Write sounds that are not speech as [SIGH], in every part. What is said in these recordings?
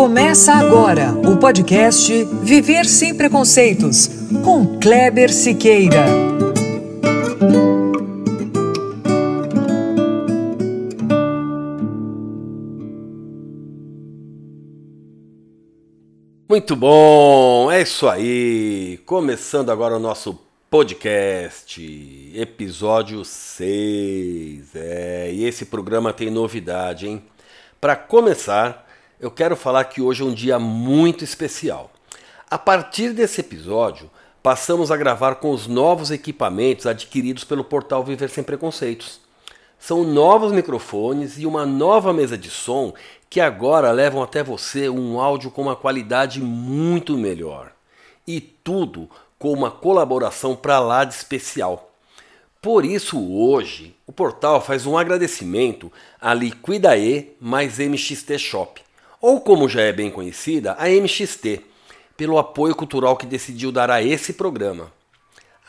Começa agora o podcast Viver Sem Preconceitos, com Kleber Siqueira. Muito bom, é isso aí. Começando agora o nosso podcast, episódio 6. É, e esse programa tem novidade, hein? Para começar, eu quero falar que hoje é um dia muito especial. A partir desse episódio, passamos a gravar com os novos equipamentos adquiridos pelo portal Viver Sem Preconceitos. São novos microfones e uma nova mesa de som que agora levam até você um áudio com uma qualidade muito melhor. E tudo com uma colaboração para lá de especial. Por isso, hoje, o portal faz um agradecimento à Liquidae mais MXT Shop ou como já é bem conhecida, a MXT, pelo apoio cultural que decidiu dar a esse programa.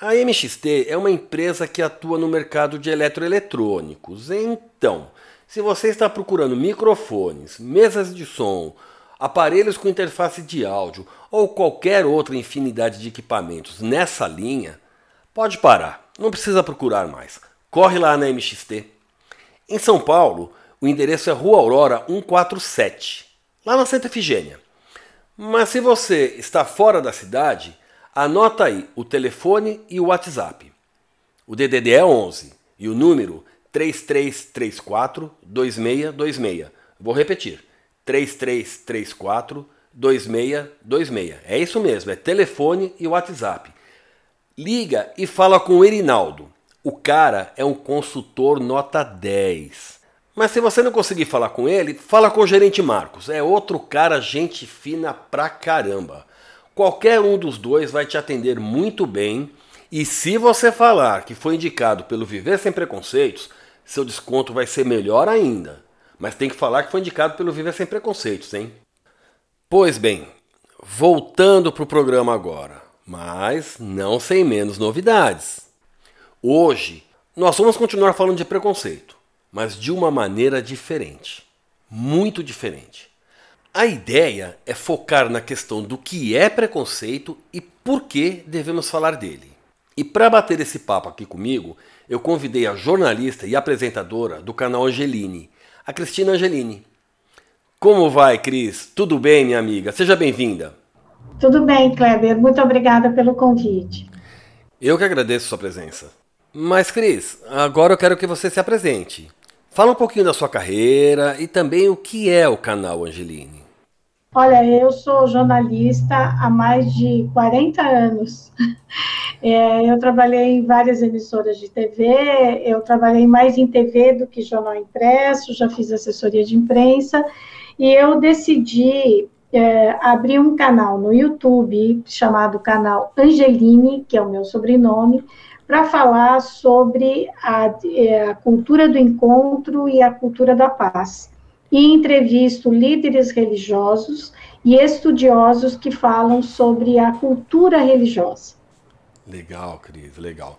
A MXT é uma empresa que atua no mercado de eletroeletrônicos. Então, se você está procurando microfones, mesas de som, aparelhos com interface de áudio ou qualquer outra infinidade de equipamentos nessa linha, pode parar, não precisa procurar mais. Corre lá na MXT. Em São Paulo, o endereço é Rua Aurora 147 lá na Santa Efigênia. Mas se você está fora da cidade, anota aí o telefone e o WhatsApp. O DDD é 11 e o número 3334 2626. Vou repetir. 3334 2626. É isso mesmo, é telefone e WhatsApp. Liga e fala com o Erinaldo. O cara é um consultor nota 10. Mas se você não conseguir falar com ele, fala com o gerente Marcos. É outro cara, gente fina pra caramba. Qualquer um dos dois vai te atender muito bem. E se você falar que foi indicado pelo Viver Sem Preconceitos, seu desconto vai ser melhor ainda. Mas tem que falar que foi indicado pelo Viver Sem Preconceitos, hein? Pois bem, voltando para o programa agora, mas não sem menos novidades. Hoje nós vamos continuar falando de preconceito mas de uma maneira diferente. Muito diferente. A ideia é focar na questão do que é preconceito e por que devemos falar dele. E para bater esse papo aqui comigo, eu convidei a jornalista e apresentadora do canal Angeline, a Cristina Angelini. Como vai, Cris? Tudo bem, minha amiga? Seja bem-vinda. Tudo bem, Kleber. Muito obrigada pelo convite. Eu que agradeço sua presença. Mas, Cris, agora eu quero que você se apresente. Fala um pouquinho da sua carreira e também o que é o canal Angeline. Olha, eu sou jornalista há mais de 40 anos. [LAUGHS] É, eu trabalhei em várias emissoras de TV, eu trabalhei mais em TV do que jornal impresso, já fiz assessoria de imprensa, e eu decidi é, abrir um canal no YouTube chamado canal Angeline, que é o meu sobrenome, para falar sobre a, é, a, cultura do encontro e a cultura da paz. E entrevisto líderes religiosos e estudiosos que falam sobre a cultura religiosa. Legal, Cris, legal.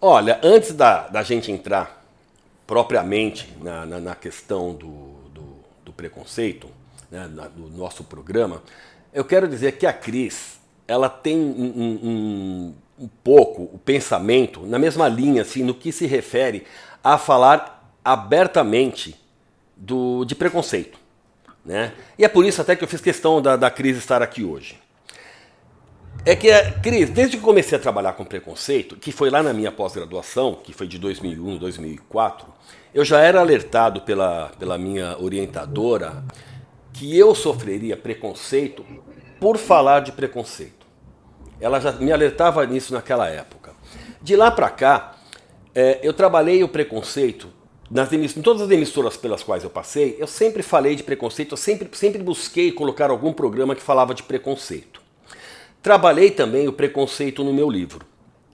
Olha, antes da, da gente entrar propriamente na, na, na questão do, do, do preconceito, né, na, do nosso programa, eu quero dizer que a Cris, ela tem um, um um pouco o pensamento na mesma linha, assim, no que se refere a falar abertamente do, de preconceito. Né? E é por isso até que eu fiz questão da, da Cris estar aqui hoje. É que, Cris, desde que comecei a trabalhar com preconceito, que foi lá na minha pós-graduação, que foi de 2001, 2004, eu já era alertado pela, pela minha orientadora que eu sofreria preconceito por falar de preconceito. Ela já me alertava nisso naquela época. De lá para cá, é, eu trabalhei o preconceito nas em todas as emissoras pelas quais eu passei, eu sempre falei de preconceito, eu sempre, sempre busquei colocar algum programa que falava de preconceito. Trabalhei também o preconceito no meu livro.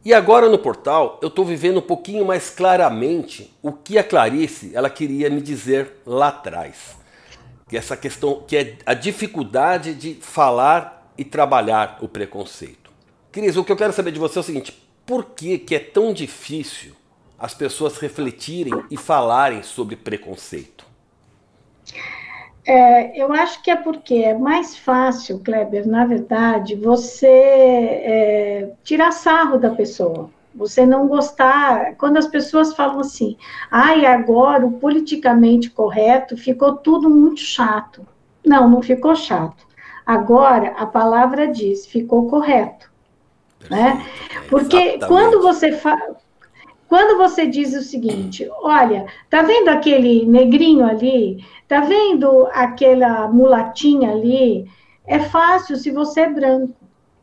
E agora no portal eu estou vivendo um pouquinho mais claramente o que a Clarice ela queria me dizer lá atrás. Que essa questão, que é a dificuldade de falar e trabalhar o preconceito. Cris, o que eu quero saber de você é o seguinte: por que, que é tão difícil as pessoas refletirem e falarem sobre preconceito? É, eu acho que é porque é mais fácil, Kleber, na verdade, você é, tirar sarro da pessoa. Você não gostar. Quando as pessoas falam assim, ai, agora o politicamente correto ficou tudo muito chato. Não, não ficou chato. Agora a palavra diz, ficou correto. Né? Porque Exatamente. quando você fala quando você diz o seguinte, olha, tá vendo aquele negrinho ali? Tá vendo aquela mulatinha ali? É fácil se você é branco,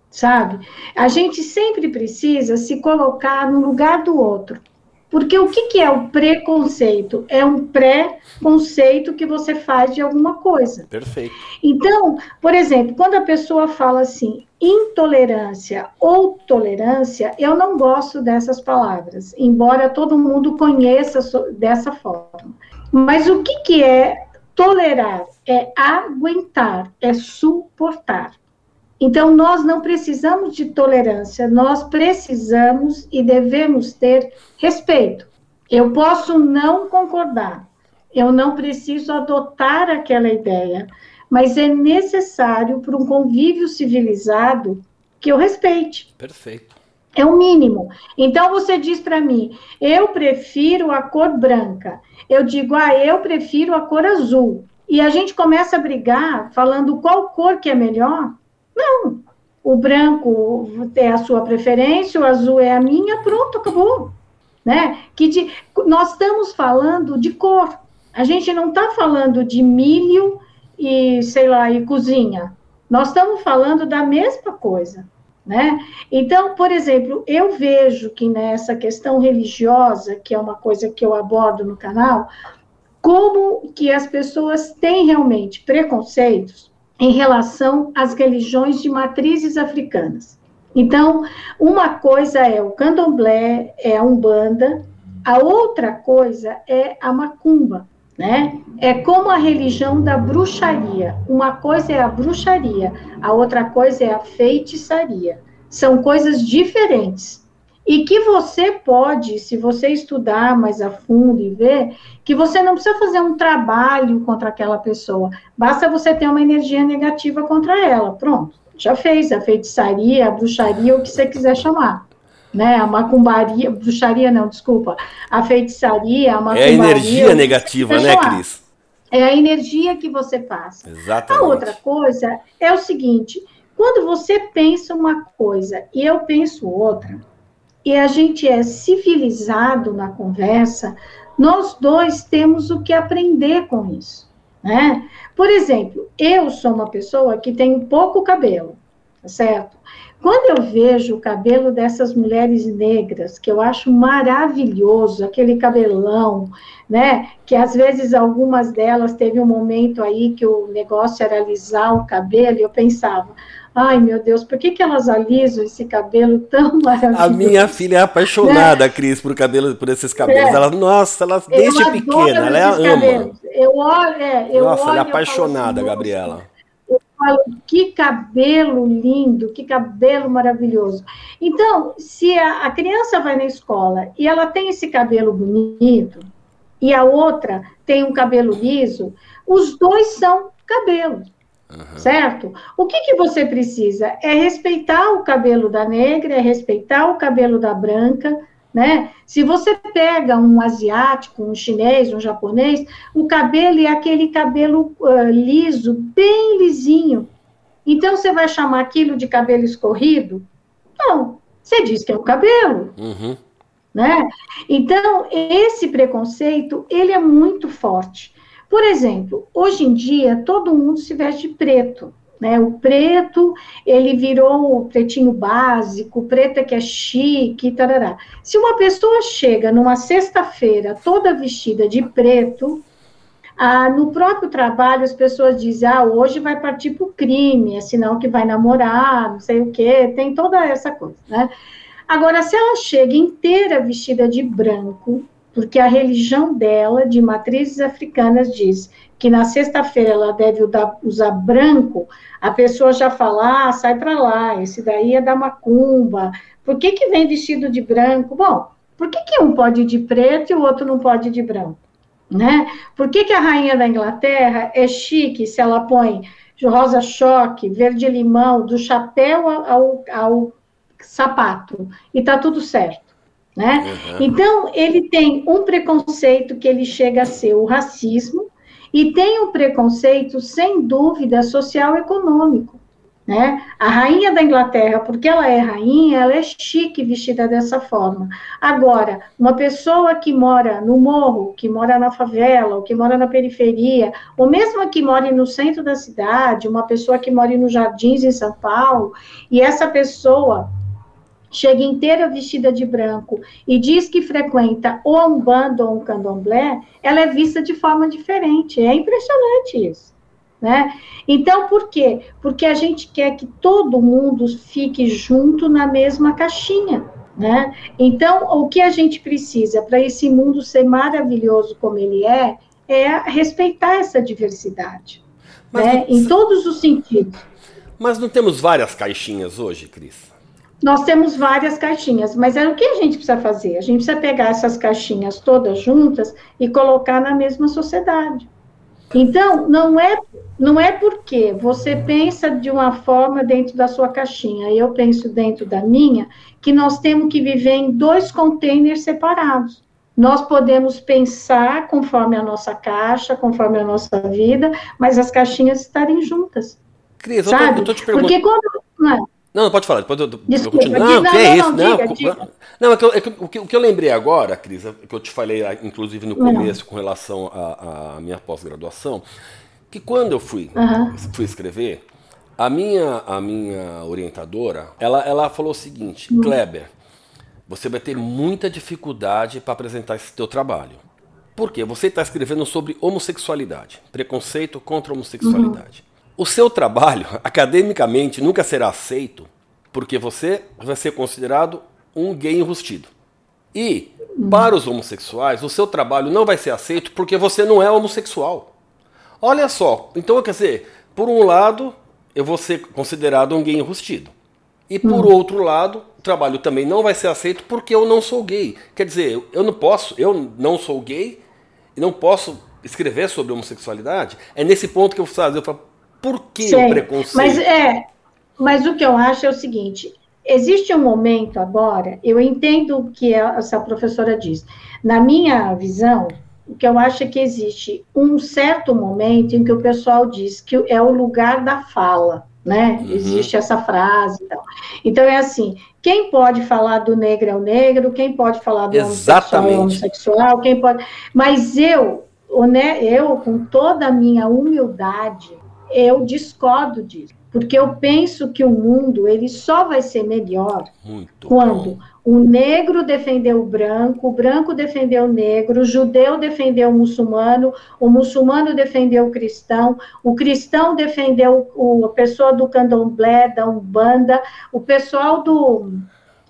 sabe? A gente sempre precisa se colocar no lugar do outro. Porque o que, que é o preconceito? É um pré-conceito que você faz de alguma coisa. Perfeito. Então, por exemplo, quando a pessoa fala assim, intolerância ou tolerância, eu não gosto dessas palavras, embora todo mundo conheça dessa forma. Mas o que, que é tolerar? É aguentar, é suportar. Então, nós não precisamos de tolerância, nós precisamos e devemos ter respeito. Eu posso não concordar, eu não preciso adotar aquela ideia, mas é necessário para um convívio civilizado que eu respeite. Perfeito. É o mínimo. Então você diz para mim, eu prefiro a cor branca. Eu digo, ah, eu prefiro a cor azul. E a gente começa a brigar falando qual cor que é melhor. Não. O branco é a sua preferência, o azul é a minha, pronto, acabou. Né? Que de, nós estamos falando de cor. A gente não está falando de milho e, sei lá, e cozinha. Nós estamos falando da mesma coisa. Né? Então, por exemplo, eu vejo que nessa questão religiosa, que é uma coisa que eu abordo no canal, como que as pessoas têm realmente preconceitos em relação às religiões de matrizes africanas. Então, uma coisa é o candomblé, é a umbanda, a outra coisa é a macumba, né? É como a religião da bruxaria. Uma coisa é a bruxaria, a outra coisa é a feitiçaria. São coisas diferentes e que você pode, se você estudar mais a fundo e ver, que você não precisa fazer um trabalho contra aquela pessoa, basta você ter uma energia negativa contra ela, pronto, já fez a feitiçaria, a bruxaria, o que você quiser chamar. Né, a macumbaria, bruxaria não, desculpa, a feitiçaria, a macumbaria. É a energia negativa, né, Cris? É a energia que você passa. Exatamente. A outra coisa é o seguinte: quando você pensa uma coisa e eu penso outra, e a gente é civilizado na conversa, nós dois temos o que aprender com isso, né? Por exemplo, eu sou uma pessoa que tem pouco cabelo, tá certo? Quando eu vejo o cabelo dessas mulheres negras, que eu acho maravilhoso, aquele cabelão, né? Que às vezes algumas delas teve um momento aí que o negócio era alisar o cabelo, e eu pensava, Ai, meu Deus, por que, que elas alisam esse cabelo tão [LAUGHS] maravilhoso? A minha filha é apaixonada, né? Cris, por cabelo, por esses cabelos. É. Ela, nossa, ela desde pequena, ela é ama. Cabelos. Eu olho, é, eu nossa, olho, ela é apaixonada, falo, Gabriela. Eu falo, que cabelo lindo, que cabelo maravilhoso. Então, se a, a criança vai na escola e ela tem esse cabelo bonito, e a outra tem um cabelo liso, os dois são cabelos. Uhum. Certo? O que, que você precisa? É respeitar o cabelo da negra, é respeitar o cabelo da branca, né? Se você pega um asiático, um chinês, um japonês, o cabelo é aquele cabelo uh, liso, bem lisinho. Então, você vai chamar aquilo de cabelo escorrido? Não, você diz que é o cabelo. Uhum. Né? Então, esse preconceito, ele é muito forte. Por exemplo, hoje em dia todo mundo se veste de preto. Né? O preto, ele virou o pretinho básico, o preto é que é chique, tarará. Se uma pessoa chega numa sexta-feira toda vestida de preto, ah, no próprio trabalho as pessoas dizem, ah, hoje vai partir para o crime, é sinal que vai namorar, não sei o quê, tem toda essa coisa, né? Agora, se ela chega inteira vestida de branco, porque a religião dela, de matrizes africanas, diz que na sexta-feira ela deve usar branco, a pessoa já fala, ah, sai para lá, esse daí é da macumba, por que, que vem vestido de branco? Bom, por que, que um pode ir de preto e o outro não pode ir de branco? Né? Por que, que a rainha da Inglaterra é chique se ela põe rosa choque, verde limão, do chapéu ao, ao sapato, e tá tudo certo. Né? Uhum. Então, ele tem um preconceito que ele chega a ser o racismo, e tem um preconceito, sem dúvida, social econômico. Né? A rainha da Inglaterra, porque ela é rainha, ela é chique vestida dessa forma. Agora, uma pessoa que mora no morro, que mora na favela, ou que mora na periferia, ou mesmo que mora no centro da cidade, uma pessoa que mora nos jardins em São Paulo, e essa pessoa chega inteira vestida de branco e diz que frequenta ou um bando ou um candomblé, ela é vista de forma diferente. É impressionante isso. Né? Então, por quê? Porque a gente quer que todo mundo fique junto na mesma caixinha. Né? Então, o que a gente precisa para esse mundo ser maravilhoso como ele é, é respeitar essa diversidade. Né? Em todos os sentidos. Mas não temos várias caixinhas hoje, Cris? Nós temos várias caixinhas, mas é o que a gente precisa fazer? A gente precisa pegar essas caixinhas todas juntas e colocar na mesma sociedade. Então, não é, não é porque você pensa de uma forma dentro da sua caixinha e eu penso dentro da minha, que nós temos que viver em dois containers separados. Nós podemos pensar conforme a nossa caixa, conforme a nossa vida, mas as caixinhas estarem juntas. Cris, sabe? eu tô, eu tô te perguntando. Porque quando. Não, é? Não, não pode falar, depois eu, Desculpa, eu continuo. Não, não, que é isso? Não, diga, diga. não é que eu, é que, o, que, o que eu lembrei agora, Cris, é que eu te falei, inclusive, no começo, com relação à minha pós-graduação, que quando eu fui, uhum. fui escrever, a minha, a minha orientadora, ela, ela falou o seguinte, uhum. Kleber, você vai ter muita dificuldade para apresentar esse teu trabalho. Por quê? Você está escrevendo sobre homossexualidade, preconceito contra a homossexualidade. Uhum. O seu trabalho, [LAUGHS] academicamente, nunca será aceito porque você vai ser considerado um gay enrustido. E, para os homossexuais, o seu trabalho não vai ser aceito porque você não é homossexual. Olha só, então quer dizer, por um lado, eu vou ser considerado um gay enrustido. E por hum. outro lado, o trabalho também não vai ser aceito porque eu não sou gay. Quer dizer, eu não posso, eu não sou gay e não posso escrever sobre homossexualidade. É nesse ponto que eu falo, eu falo, por que o preconceito? Mas é, mas o que eu acho é o seguinte: existe um momento agora, eu entendo o que essa professora diz. Na minha visão, o que eu acho é que existe um certo momento em que o pessoal diz que é o lugar da fala, né? Uhum. Existe essa frase e tal. Então é assim, quem pode falar do negro é o negro, quem pode falar do homossexual é o homossexual, quem pode. Mas eu, né, eu, com toda a minha humildade, eu discordo disso, porque eu penso que o mundo ele só vai ser melhor Muito quando bom. o negro defendeu o branco, o branco defendeu o negro, o judeu defendeu o muçulmano, o muçulmano defendeu o cristão, o cristão defendeu o, a pessoa do candomblé, da umbanda, o pessoal do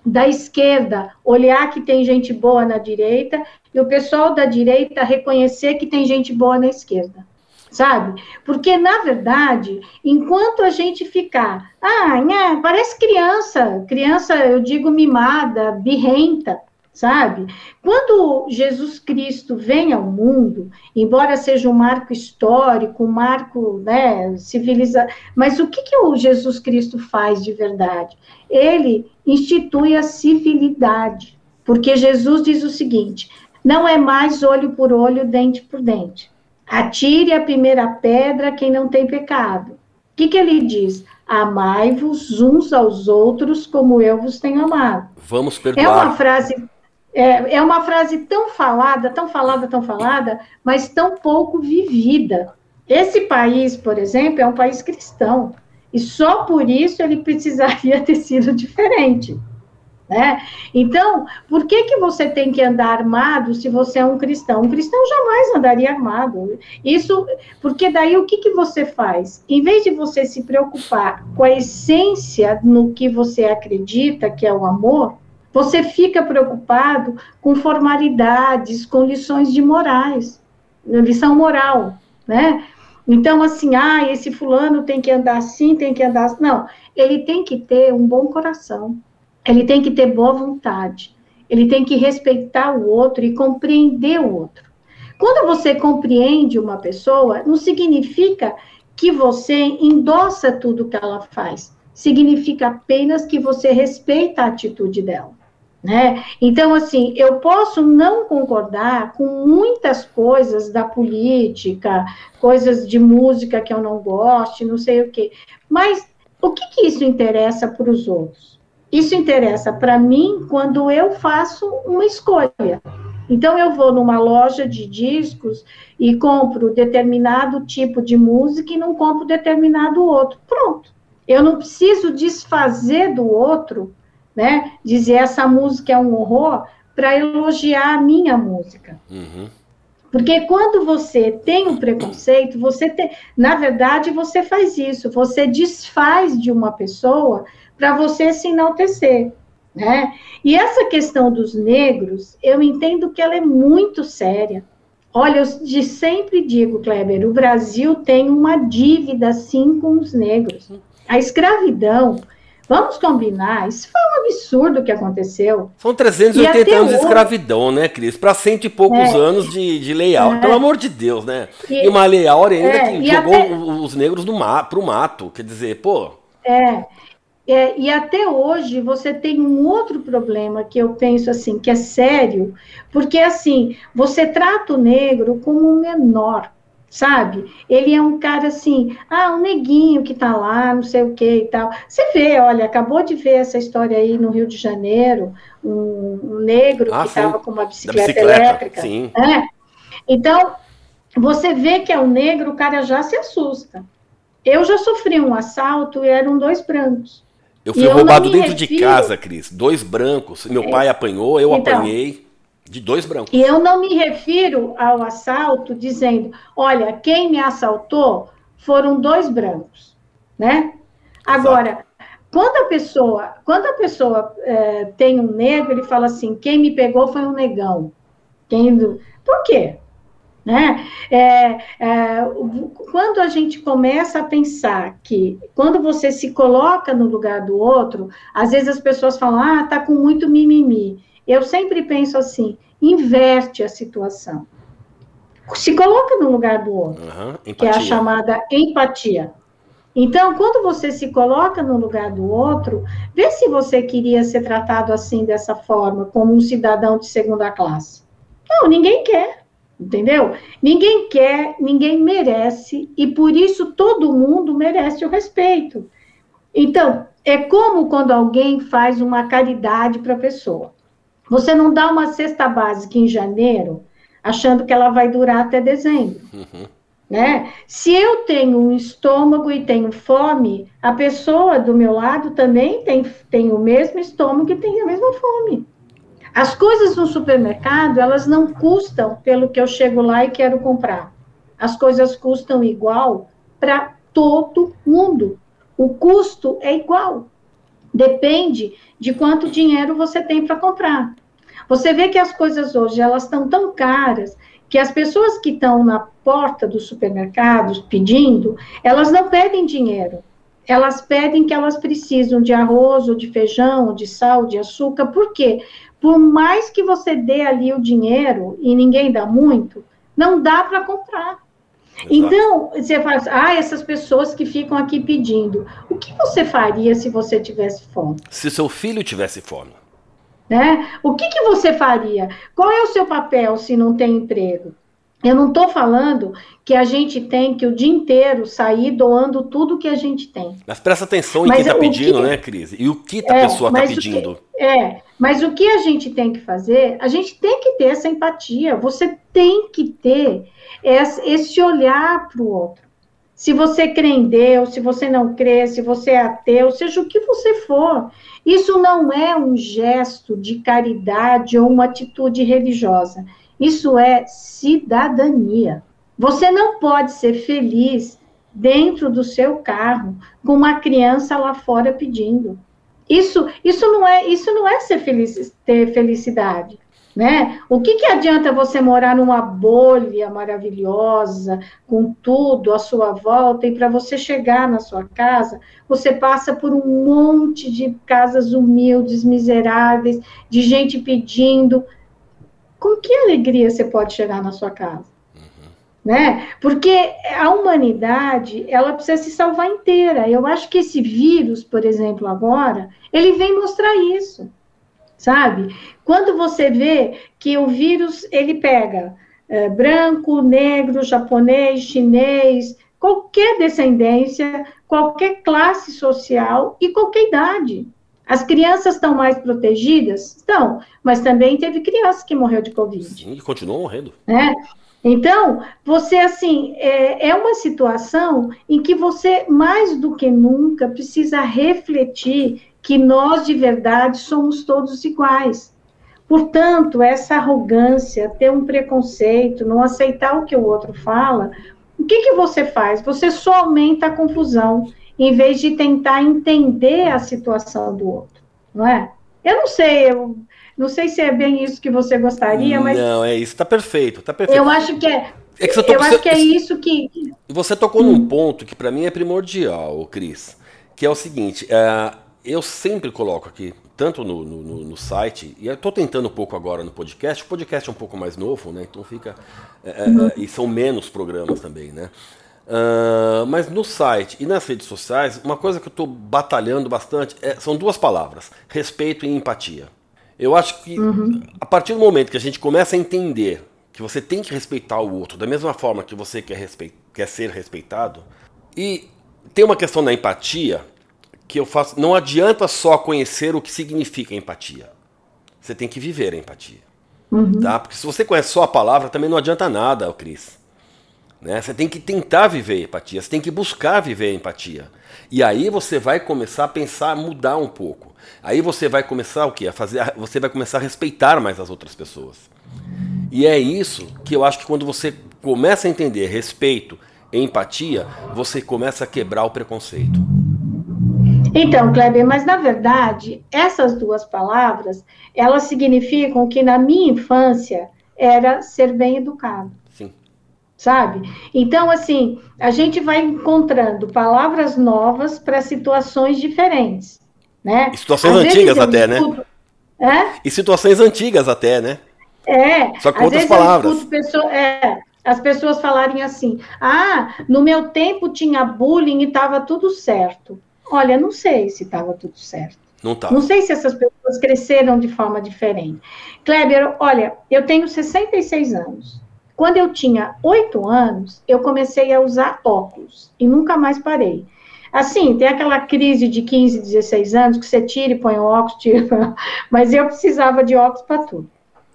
da esquerda olhar que tem gente boa na direita e o pessoal da direita reconhecer que tem gente boa na esquerda sabe? Porque, na verdade, enquanto a gente ficar, ah, né, parece criança, criança, eu digo mimada, birrenta, sabe? Quando Jesus Cristo vem ao mundo, embora seja um marco histórico, um marco, né, civilizado, mas o que, que o Jesus Cristo faz de verdade? Ele institui a civilidade, porque Jesus diz o seguinte: não é mais olho por olho, dente por dente. Atire a primeira pedra quem não tem pecado. O que, que ele diz? Amai-vos uns aos outros como eu vos tenho amado. Vamos perdoar. É uma frase é, é uma frase tão falada, tão falada, tão falada, mas tão pouco vivida. Esse país, por exemplo, é um país cristão. E só por isso ele [LAUGHS] precisaria ter sido diferente. Né? Então, por que, que você tem que andar armado se você é um cristão? Um cristão jamais andaria armado. Isso, porque daí o que, que você faz? Em vez de você se preocupar com a essência no que você acredita, que é o amor, você fica preocupado com formalidades, com lições de morais, lição moral, né? Então, assim, ah, esse fulano tem que andar assim, tem que andar. Assim. Não, ele tem que ter um bom coração ele tem que ter boa vontade, ele tem que respeitar o outro e compreender o outro. Quando você compreende uma pessoa, não significa que você endossa tudo que ela faz. Significa apenas que você respeita a atitude dela. Né? Então, assim, eu posso não concordar com muitas coisas da política, coisas de música que eu não goste, não sei o quê, mas o que, que isso interessa para os outros? Isso interessa para mim quando eu faço uma escolha. Então, eu vou numa loja de discos e compro determinado tipo de música e não compro determinado outro. Pronto. Eu não preciso desfazer do outro né? Dizer essa música é um horror para elogiar a minha música. Uhum. Porque quando você tem um preconceito, você tem, na verdade, você faz isso, você desfaz de uma pessoa para você se enaltecer, né? E essa questão dos negros, eu entendo que ela é muito séria. Olha, eu de sempre digo, Kleber, o Brasil tem uma dívida sim com os negros. A escravidão, Vamos combinar, isso foi um absurdo que aconteceu. São 380 anos de escravidão, né, Cris? Para cento e poucos é, anos de, de layout, é, pelo amor de Deus, né? E, e uma layout ainda é, que jogou até, os negros ma pro mato, quer dizer, pô. É, é, e até hoje você tem um outro problema que eu penso assim, que é sério, porque assim, você trata o negro como um menor sabe? Ele é um cara assim, ah, um neguinho que tá lá, não sei o que e tal. Você vê, olha, acabou de ver essa história aí no Rio de Janeiro, um, um negro ah, que estava com uma bicicleta, bicicleta elétrica. Sim. É. Então, você vê que é o negro, o cara já se assusta. Eu já sofri um assalto e eram dois brancos. Eu fui roubado dentro refiro... de casa, Cris. Dois brancos. Meu é. pai apanhou, eu então, apanhei. De dois brancos. E eu não me refiro ao assalto dizendo, olha, quem me assaltou foram dois brancos, né? Agora, Exato. quando a pessoa, quando a pessoa é, tem um negro, ele fala assim, quem me pegou foi um negão. Quem, por quê? Né? É, é, quando a gente começa a pensar que, quando você se coloca no lugar do outro, às vezes as pessoas falam, ah, tá com muito mimimi. Eu sempre penso assim: inverte a situação. Se coloca no lugar do outro, uhum, que é a chamada empatia. Então, quando você se coloca no lugar do outro, vê se você queria ser tratado assim, dessa forma, como um cidadão de segunda classe. Não, ninguém quer, entendeu? Ninguém quer, ninguém merece, e por isso todo mundo merece o respeito. Então, é como quando alguém faz uma caridade para a pessoa. Você não dá uma cesta básica em janeiro achando que ela vai durar até dezembro. Uhum. Né? Se eu tenho um estômago e tenho fome, a pessoa do meu lado também tem, tem o mesmo estômago e tem a mesma fome. As coisas no supermercado, elas não custam pelo que eu chego lá e quero comprar. As coisas custam igual para todo mundo. O custo é igual. Depende de quanto dinheiro você tem para comprar. Você vê que as coisas hoje elas estão tão caras que as pessoas que estão na porta dos supermercados pedindo, elas não pedem dinheiro. Elas pedem que elas precisam de arroz, ou de feijão, ou de sal, de açúcar. Por quê? Por mais que você dê ali o dinheiro e ninguém dá muito, não dá para comprar. Exato. Então, você fala, assim, ah, essas pessoas que ficam aqui pedindo. O que você faria se você tivesse fome? Se seu filho tivesse fome. Né? O que, que você faria? Qual é o seu papel se não tem emprego? Eu não estou falando que a gente tem que o dia inteiro sair doando tudo que a gente tem. Mas presta atenção em mas quem está pedindo, que, né, Cris? E o que a é, pessoa está pedindo. Que, é, mas o que a gente tem que fazer, a gente tem que ter essa empatia. Você tem que ter esse olhar para o outro. Se você crê em Deus, se você não crê, se você é ateu, seja o que você for. Isso não é um gesto de caridade ou uma atitude religiosa. Isso é cidadania. Você não pode ser feliz dentro do seu carro com uma criança lá fora pedindo. Isso, isso não é, isso não é ser feliz, ter felicidade. Né? O que, que adianta você morar numa bolha maravilhosa, com tudo à sua volta, e para você chegar na sua casa, você passa por um monte de casas humildes, miseráveis, de gente pedindo. Com que alegria você pode chegar na sua casa? né? Porque a humanidade, ela precisa se salvar inteira. Eu acho que esse vírus, por exemplo, agora, ele vem mostrar isso, sabe? Quando você vê que o vírus, ele pega é, branco, negro, japonês, chinês, qualquer descendência, qualquer classe social e qualquer idade. As crianças estão mais protegidas? Estão, mas também teve criança que morreu de Covid. Sim, e continuam morrendo. Né? Então, você, assim, é, é uma situação em que você, mais do que nunca, precisa refletir que nós, de verdade, somos todos iguais. Portanto, essa arrogância, ter um preconceito, não aceitar o que o outro fala, o que, que você faz? Você só aumenta a confusão, em vez de tentar entender a situação do outro, não é? Eu não sei, eu não sei se é bem isso que você gostaria, mas. Não, é isso, tá perfeito, tá perfeito. Eu acho que é. é que tocou, eu acho que é isso que. Você tocou hum. num ponto que para mim é primordial, Cris, que é o seguinte: é, eu sempre coloco aqui, tanto no, no, no site, e eu estou tentando um pouco agora no podcast, o podcast é um pouco mais novo, né? Então fica. É, uhum. é, e são menos programas também, né? Uh, mas no site e nas redes sociais, uma coisa que eu estou batalhando bastante é, são duas palavras: respeito e empatia. Eu acho que uhum. a partir do momento que a gente começa a entender que você tem que respeitar o outro da mesma forma que você quer, respeit quer ser respeitado, e tem uma questão da empatia que eu faço. Não adianta só conhecer o que significa empatia. Você tem que viver a empatia. Uhum. Tá? Porque se você conhece só a palavra, também não adianta nada, Cris. Né? Você tem que tentar viver a empatia, você tem que buscar viver a empatia. E aí você vai começar a pensar, mudar um pouco. Aí você vai começar o quê? A fazer, você vai começar a respeitar mais as outras pessoas. E é isso que eu acho que quando você começa a entender respeito empatia, você começa a quebrar o preconceito. Então, Kleber, mas na verdade, essas duas palavras, elas significam que na minha infância era ser bem educado. Sabe? Então, assim, a gente vai encontrando palavras novas para situações diferentes. Né? E situações às antigas até, né? É? E situações antigas até, né? É. Só com outras palavras. Pessoa, é, as pessoas falarem assim: ah, no meu tempo tinha bullying e estava tudo certo. Olha, não sei se estava tudo certo. Não tá. Não sei se essas pessoas cresceram de forma diferente. Kleber, olha, eu tenho 66 anos. Quando eu tinha 8 anos, eu comecei a usar óculos e nunca mais parei. Assim, tem aquela crise de 15, 16 anos que você tira e põe o óculos, tira, mas eu precisava de óculos para tudo.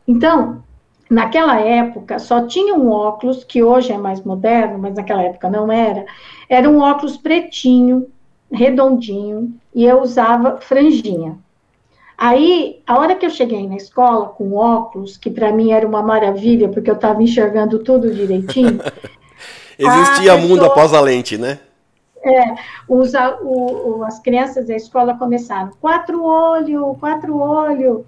Então, naquela época, só tinha um óculos, que hoje é mais moderno, mas naquela época não era, era um óculos pretinho, redondinho, e eu usava franjinha. Aí, a hora que eu cheguei na escola com óculos, que para mim era uma maravilha, porque eu estava enxergando tudo direitinho. [LAUGHS] Existia pessoa... mundo após a lente, né? É, os, o, as crianças da escola começaram, quatro olho, quatro olho.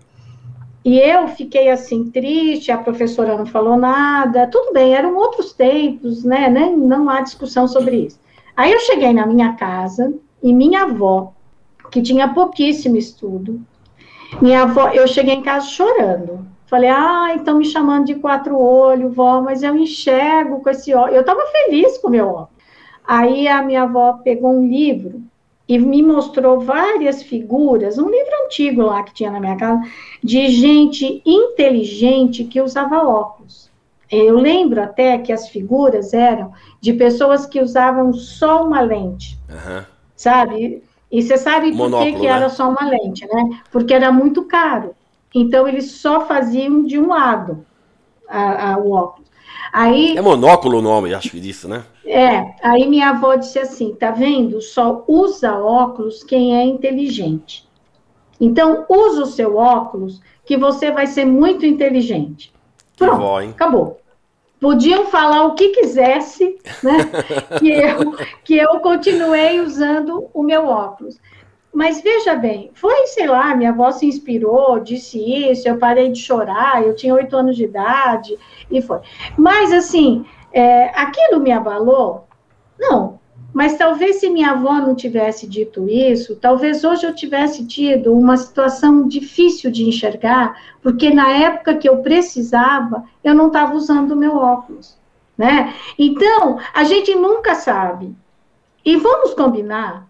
E eu fiquei assim, triste, a professora não falou nada, tudo bem, eram outros tempos, né? Nem, não há discussão sobre isso. Aí eu cheguei na minha casa e minha avó, que tinha pouquíssimo estudo, minha avó, eu cheguei em casa chorando. Falei, ah, estão me chamando de quatro olhos, vó, mas eu enxergo com esse óculos. Eu estava feliz com o meu óculos. Aí a minha avó pegou um livro e me mostrou várias figuras, um livro antigo lá que tinha na minha casa, de gente inteligente que usava óculos. Eu lembro até que as figuras eram de pessoas que usavam só uma lente, uhum. sabe? E você sabe por que, que né? era só uma lente, né? Porque era muito caro. Então, eles só faziam de um lado a, a, o óculos. Aí, é monóculo o nome, acho que disso, né? É, aí minha avó disse assim, tá vendo? Só usa óculos quem é inteligente. Então, usa o seu óculos que você vai ser muito inteligente. Pronto, vó, acabou. Podiam falar o que quisesse, né? [LAUGHS] que, eu, que eu continuei usando o meu óculos. Mas veja bem, foi, sei lá, minha avó se inspirou, disse isso, eu parei de chorar, eu tinha oito anos de idade, e foi. Mas, assim, é, aquilo me abalou? Não. Mas talvez se minha avó não tivesse dito isso, talvez hoje eu tivesse tido uma situação difícil de enxergar, porque na época que eu precisava, eu não estava usando o meu óculos. né? Então, a gente nunca sabe. E vamos combinar,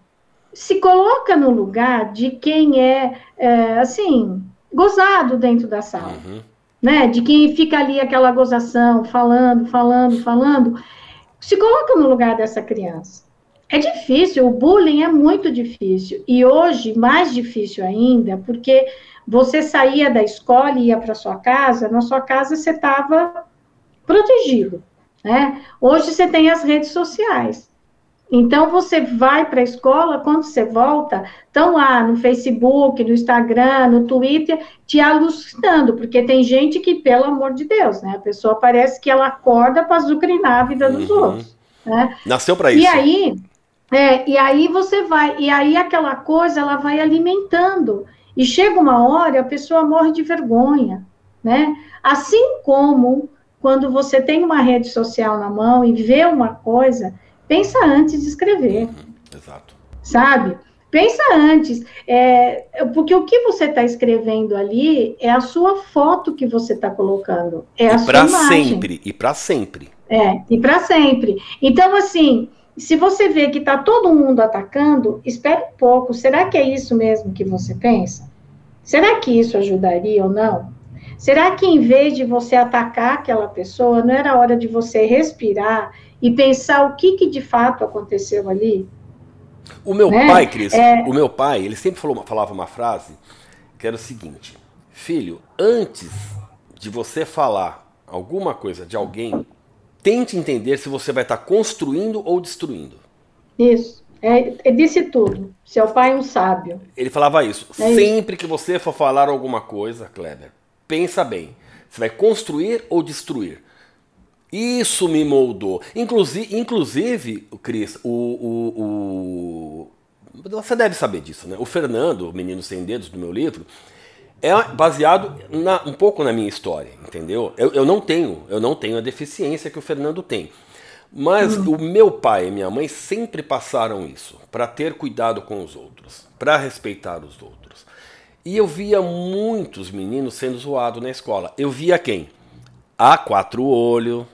se coloca no lugar de quem é, é assim, gozado dentro da sala, uhum. né? De quem fica ali aquela gozação, falando, falando, falando. Se coloca no lugar dessa criança. É difícil, o bullying é muito difícil. E hoje, mais difícil ainda, porque você saía da escola e ia para sua casa, na sua casa você estava protegido. Né? Hoje você tem as redes sociais. Então você vai para a escola, quando você volta, estão lá no Facebook, no Instagram, no Twitter, te alucinando, porque tem gente que, pelo amor de Deus, né? A pessoa parece que ela acorda para azucrinar a vida dos uhum. outros. Né? Nasceu para isso. E aí, é, e aí você vai, e aí aquela coisa ela vai alimentando. E chega uma hora a pessoa morre de vergonha, né? Assim como quando você tem uma rede social na mão e vê uma coisa, pensa antes de escrever. Uhum, exato. Sabe? Pensa antes, é, porque o que você está escrevendo ali é a sua foto que você está colocando. É a e para sempre, e para sempre. É, e para sempre. Então, assim, se você vê que está todo mundo atacando, espere um pouco. Será que é isso mesmo que você pensa? Será que isso ajudaria ou não? Será que em vez de você atacar aquela pessoa, não era hora de você respirar e pensar o que, que de fato aconteceu ali? O meu né? pai, Cris, é... o meu pai, ele sempre falou, falava uma frase que era o seguinte: Filho, antes de você falar alguma coisa de alguém, tente entender se você vai estar construindo ou destruindo. Isso. É, é disse tudo. Seu pai é um sábio. Ele falava isso. É Sempre isso. que você for falar alguma coisa, Kleber, pensa bem. Você vai construir ou destruir? Isso me moldou. Inclusive, inclusive Cris, o, o, o, você deve saber disso, né? O Fernando, o menino sem dedos do meu livro, é baseado na, um pouco na minha história, entendeu? Eu, eu, não tenho, eu não tenho a deficiência que o Fernando tem. Mas uhum. o meu pai e minha mãe sempre passaram isso, para ter cuidado com os outros, para respeitar os outros. E eu via muitos meninos sendo zoados na escola. Eu via quem? A quatro olho.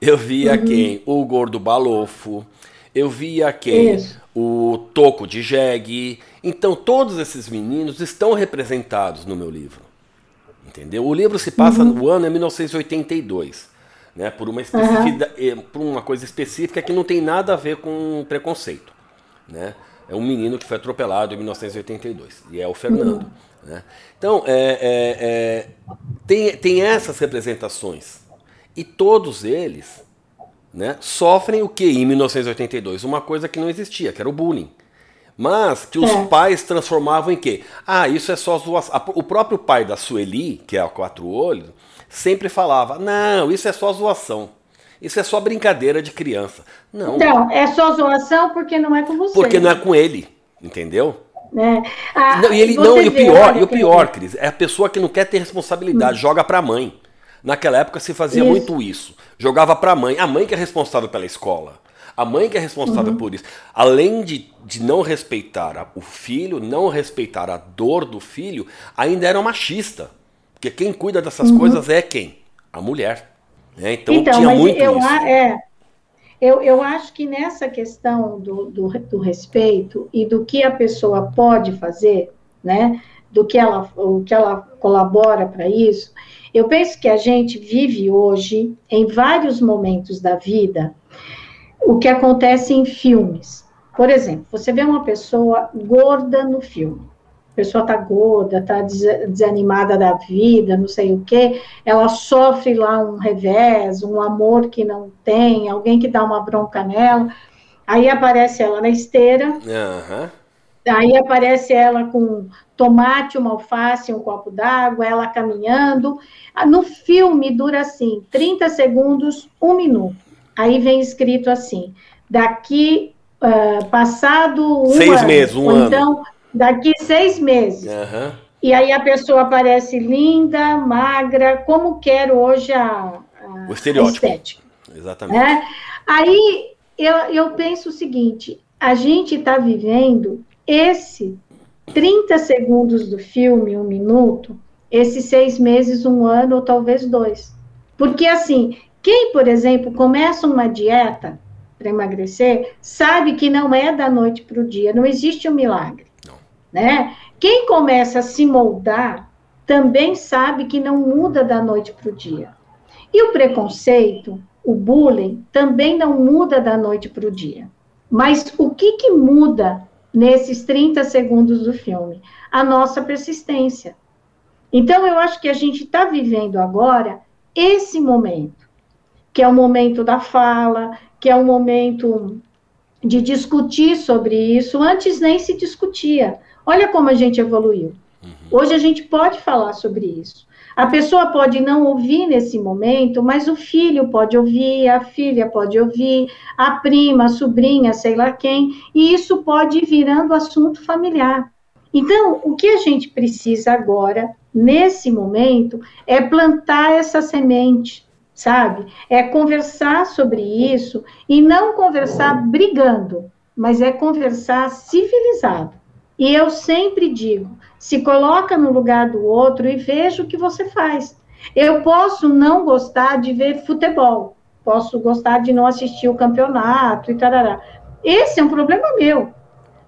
Eu via uhum. quem? O gordo balofo. Eu via quem? Isso. O toco de jegue. Então todos esses meninos estão representados no meu livro. Entendeu? O livro se passa uhum. no ano é 1982. Né, por, uma uhum. por uma coisa específica que não tem nada a ver com preconceito. Né? É um menino que foi atropelado em 1982, e é o Fernando. Uhum. Né? Então, é, é, é, tem, tem essas representações. E todos eles né, sofrem o que em 1982? Uma coisa que não existia, que era o bullying. Mas que os é. pais transformavam em quê? Ah, isso é só zoação. O próprio pai da Sueli, que é a quatro olhos, sempre falava: não, isso é só zoação. Isso é só brincadeira de criança. Não. Então, é só zoação porque não é com você. Porque não é com ele, entendeu? É. Ah, não, e ele não, e o pior, e o pior, Cris, é a pessoa que não quer ter responsabilidade, hum. joga para a mãe. Naquela época se fazia isso. muito isso. Jogava para a mãe, a mãe que é responsável pela escola. A mãe que é responsável uhum. por isso. Além de, de não respeitar o filho, não respeitar a dor do filho, ainda era machista. Porque quem cuida dessas uhum. coisas é quem? A mulher. Né? Então, então tinha muito eu, isso. É, eu, eu acho que nessa questão do, do, do, respeito e do que a pessoa pode fazer, né? Do que ela, o que ela colabora para isso, eu penso que a gente vive hoje, em vários momentos da vida, o que acontece em filmes. Por exemplo, você vê uma pessoa gorda no filme. A pessoa está gorda, está desanimada da vida, não sei o quê, ela sofre lá um revés, um amor que não tem, alguém que dá uma bronca nela, aí aparece ela na esteira, uhum. aí aparece ela com tomate, uma alface, um copo d'água, ela caminhando. No filme dura assim, 30 segundos, um minuto. Aí vem escrito assim: daqui uh, passado um seis ano, meses, um ano. Então, daqui seis meses. Uhum. E aí a pessoa aparece linda, magra, como quer hoje a, a, o estereótipo. A estética. Exatamente. Né? Aí eu, eu penso o seguinte: a gente está vivendo esse 30 segundos do filme, um minuto, esses seis meses, um ano ou talvez dois. Porque assim, Quem, por exemplo, começa uma dieta para emagrecer, sabe que não é da noite para o dia, não existe um milagre. Não. Né? Quem começa a se moldar também sabe que não muda da noite para o dia. E o preconceito, o bullying, também não muda da noite para o dia. Mas o que, que muda nesses 30 segundos do filme? A nossa persistência. Então, eu acho que a gente está vivendo agora esse momento, que é o momento da fala, que é o momento de discutir sobre isso. Antes nem se discutia. Olha como a gente evoluiu. Uhum. Hoje a gente pode falar sobre isso. A pessoa pode não ouvir nesse momento, mas o filho pode ouvir, a filha pode ouvir, a prima, a sobrinha, sei lá quem, e isso pode ir virando assunto familiar. Então, o que a gente precisa agora, nesse momento, é plantar essa semente, sabe? É conversar sobre isso e não conversar brigando, mas é conversar civilizado. E eu sempre digo: se coloca no lugar do outro e veja o que você faz. Eu posso não gostar de ver futebol, posso gostar de não assistir o campeonato e tarará. Esse é um problema meu.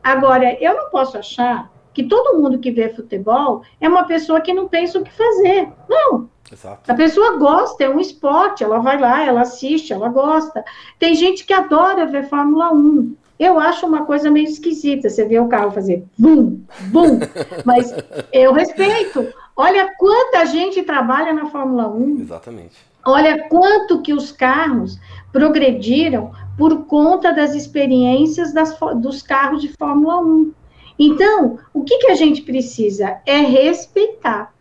Agora, eu não posso achar que todo mundo que vê futebol é uma pessoa que não pensa o que fazer. Não. Exato. A pessoa gosta, é um esporte, ela vai lá, ela assiste, ela gosta. Tem gente que adora ver Fórmula 1. Eu acho uma coisa meio esquisita, você vê o carro fazer bum, bum, [LAUGHS] mas eu respeito. Olha quanta gente trabalha na Fórmula 1. Exatamente. Olha quanto que os carros progrediram por conta das experiências das, dos carros de Fórmula 1. Então, o que, que a gente precisa? É respeitar.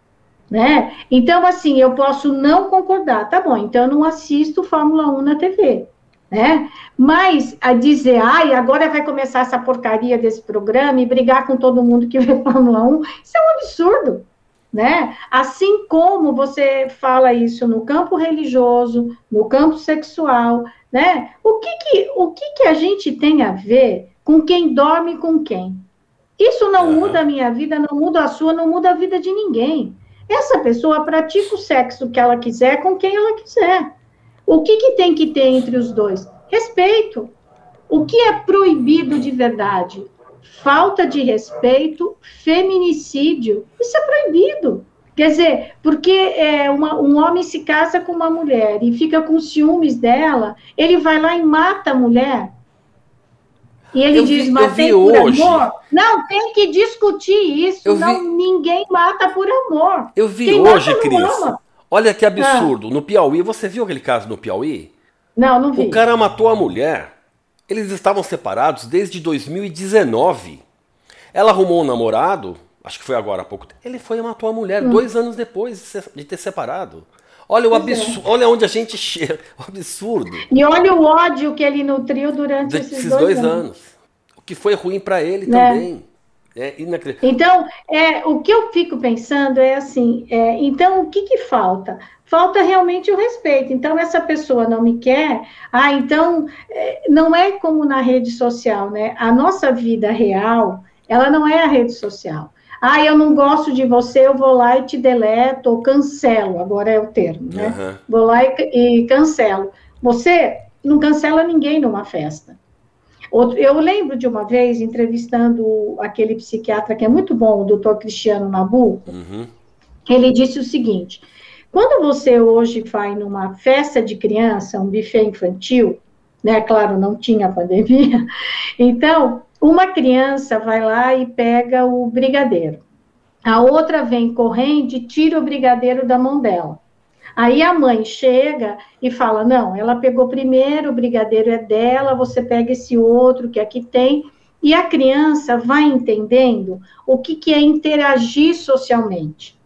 Né? Então, assim, eu posso não concordar, tá bom, então eu não assisto Fórmula 1 na TV, né? Mas a dizer, ai, agora vai começar essa porcaria desse programa e brigar com todo mundo que vê [LAUGHS] Fórmula 1, isso é um absurdo, né? Assim como você fala isso no campo religioso, no campo sexual, né? O que que, o que, que a gente tem a ver com quem dorme com quem? Isso não uhum. muda a minha vida, não muda a sua, não muda a vida de ninguém. Essa pessoa pratica o sexo que ela quiser com quem ela quiser. O que, que tem que ter entre os dois? Respeito. O que é proibido de verdade? Falta de respeito, feminicídio. Isso é proibido. Quer dizer, porque é, uma, um homem se casa com uma mulher e fica com ciúmes dela, ele vai lá e mata a mulher. E ele eu diz, vi, matei por hoje. amor. Não, tem que discutir isso. Eu não, vi... ninguém mata por amor. Eu vi Quem hoje, Cris. Olha que absurdo. Ah. No Piauí, você viu aquele caso no Piauí? Não, não vi. O cara matou a mulher. Eles estavam separados desde 2019. Ela arrumou um namorado, acho que foi agora há pouco tempo. Ele foi e matou a mulher hum. dois anos depois de ter separado. Olha o absurdo, é. olha onde a gente chega, [LAUGHS] o absurdo. E olha o ódio que ele nutriu durante esses, esses dois, dois anos. anos. O que foi ruim para ele né? também. É então, é, o que eu fico pensando é assim, é, então o que, que falta? Falta realmente o respeito. Então, essa pessoa não me quer, ah, então, é, não é como na rede social, né? A nossa vida real, ela não é a rede social. Ah, eu não gosto de você, eu vou lá e te deleto ou cancelo, agora é o termo, né? Uhum. Vou lá e, e cancelo. Você não cancela ninguém numa festa. Eu lembro de uma vez entrevistando aquele psiquiatra que é muito bom, o doutor Cristiano Nabuco. Uhum. Ele disse o seguinte: quando você hoje vai numa festa de criança, um buffet infantil, né? Claro, não tinha pandemia. [LAUGHS] Então, uma criança vai lá e pega o brigadeiro. A outra vem correndo e tira o brigadeiro da mão dela. Aí a mãe chega e fala: não, ela pegou primeiro, o brigadeiro é dela, você pega esse outro que aqui tem. E a criança vai entendendo o que, que é interagir socialmente.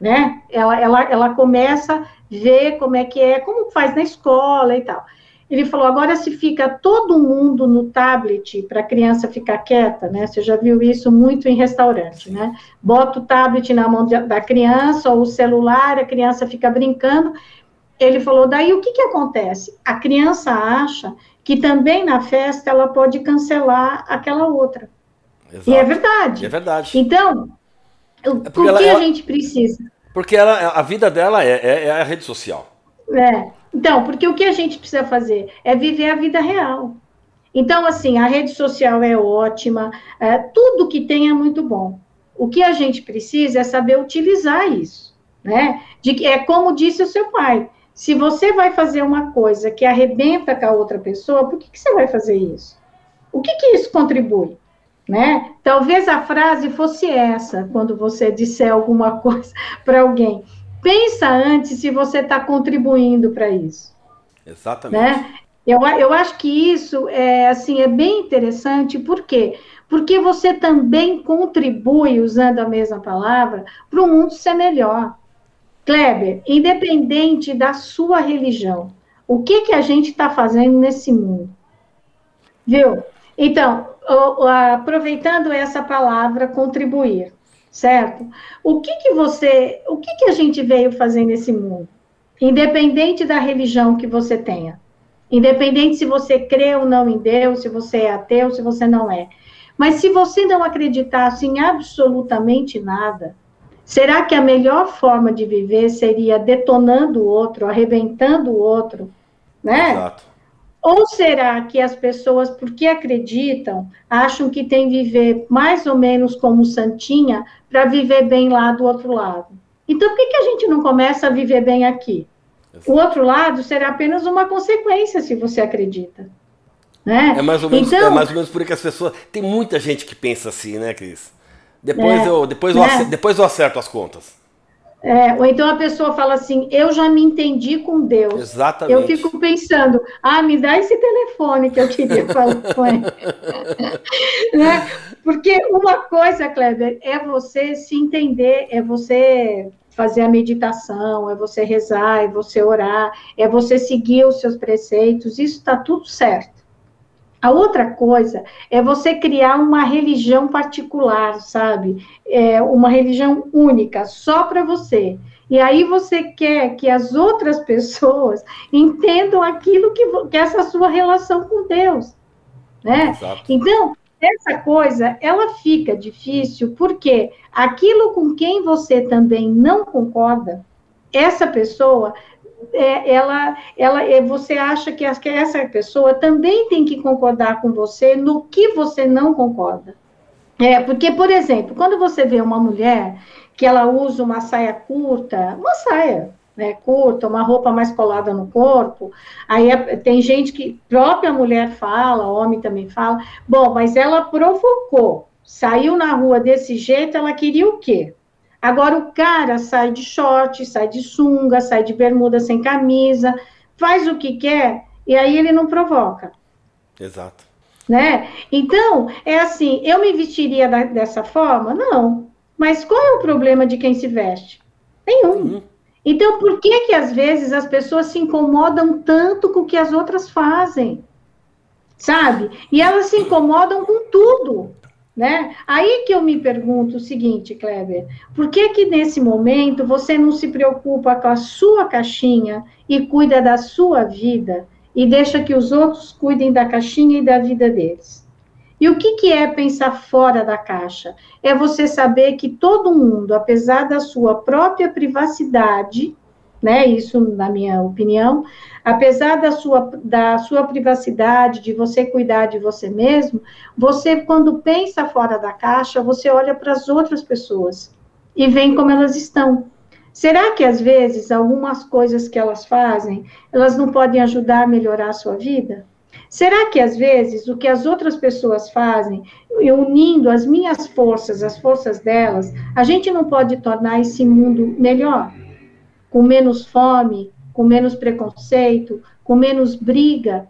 Né? Ela, ela, ela começa a ver como é que é, como faz na escola e tal. Ele falou: agora se fica todo mundo no tablet para a criança ficar quieta, né? Você já viu isso muito em restaurante, né? Bota o tablet na mão da criança ou o celular, a criança fica brincando. Ele falou: daí o que, que acontece? A criança acha que também na festa ela pode cancelar aquela outra. Exato. E é verdade. É verdade. Então, o é que ela, a gente precisa? Porque ela, a vida dela é, é, é a rede social. É. Então, porque o que a gente precisa fazer é viver a vida real. Então, assim, a rede social é ótima, é, tudo que tem é muito bom. O que a gente precisa é saber utilizar isso, né? De, é como disse o seu pai, se você vai fazer uma coisa que arrebenta com a outra pessoa, por que, que você vai fazer isso? O que, que isso contribui? Né? Talvez a frase fosse essa, quando você disser alguma [LAUGHS] coisa para alguém. Pensa antes se você está contribuindo para isso. Exatamente. Né? Eu, eu acho que isso é assim é bem interessante, por quê? Porque você também contribui, usando a mesma palavra, para o mundo ser melhor. Kleber, independente da sua religião, o que, que a gente está fazendo nesse mundo? Viu? Então, aproveitando essa palavra contribuir, certo? O que que você, o que que a gente veio fazer nesse mundo? Independente da religião que você tenha. Independente se você crê ou não em Deus, se você é ateu, se você não é. Mas se você não acreditasse em absolutamente nada, será que a melhor forma de viver seria detonando o outro, arrebentando o outro, né? Exato. Ou será que as pessoas, porque acreditam, acham que tem que viver mais ou menos como santinha para viver bem lá do outro lado? Então, por que, que a gente não começa a viver bem aqui? O outro lado será apenas uma consequência, se você acredita. Né? É, mais ou menos, então, é mais ou menos por que as pessoas. Tem muita gente que pensa assim, né, Cris? Depois, é, eu, depois, né? eu acerto, depois eu acerto as contas. É, ou então a pessoa fala assim, eu já me entendi com Deus. Exatamente. Eu fico pensando, ah, me dá esse telefone que eu queria falar com ele. [LAUGHS] né? Porque uma coisa, Kleber, é você se entender, é você fazer a meditação, é você rezar, é você orar, é você seguir os seus preceitos, isso está tudo certo. A outra coisa é você criar uma religião particular, sabe? É uma religião única, só para você. E aí você quer que as outras [LAUGHS] pessoas entendam aquilo que, que é essa sua relação com Deus, né? Exato. Então, essa coisa, ela fica difícil porque aquilo com quem você também não concorda, essa pessoa é, ela, ela, é, você acha que, que essa pessoa também tem que concordar com você no que você não concorda. É, porque, por exemplo, quando você vê uma mulher que ela usa uma saia curta, uma saia né, curta, uma roupa mais colada no corpo, aí é, tem gente que, própria mulher fala, homem também fala, bom, mas ela provocou, saiu na rua desse jeito, ela queria o quê? Agora o cara sai de short, sai de sunga, sai de bermuda sem camisa, faz o que quer e aí ele não provoca. Exato. Né? Então, é assim, eu me vestiria da, dessa forma? Não. Mas qual é o problema de quem se veste? Nenhum. Uhum. Então, por que que às vezes as pessoas se incomodam tanto com o que as outras fazem? Sabe? E elas se incomodam com tudo. Né? Aí que eu me pergunto o seguinte, Kleber, por que que nesse momento você não se preocupa com a sua caixinha e cuida da sua vida e deixa que os outros cuidem da caixinha e da vida deles? E o que, que é pensar fora da caixa? É você saber que todo mundo, apesar da sua própria privacidade, né? Isso, na minha opinião, apesar da sua, da sua privacidade, de você cuidar de você mesmo, você, quando pensa fora da caixa, você olha para as outras pessoas e vê como elas estão. Será que às vezes algumas coisas que elas fazem, elas não podem ajudar a melhorar a sua vida? Será que às vezes o que as outras pessoas fazem, unindo as minhas forças, as forças delas, a gente não pode tornar esse mundo melhor? Com menos fome, com menos preconceito, com menos briga,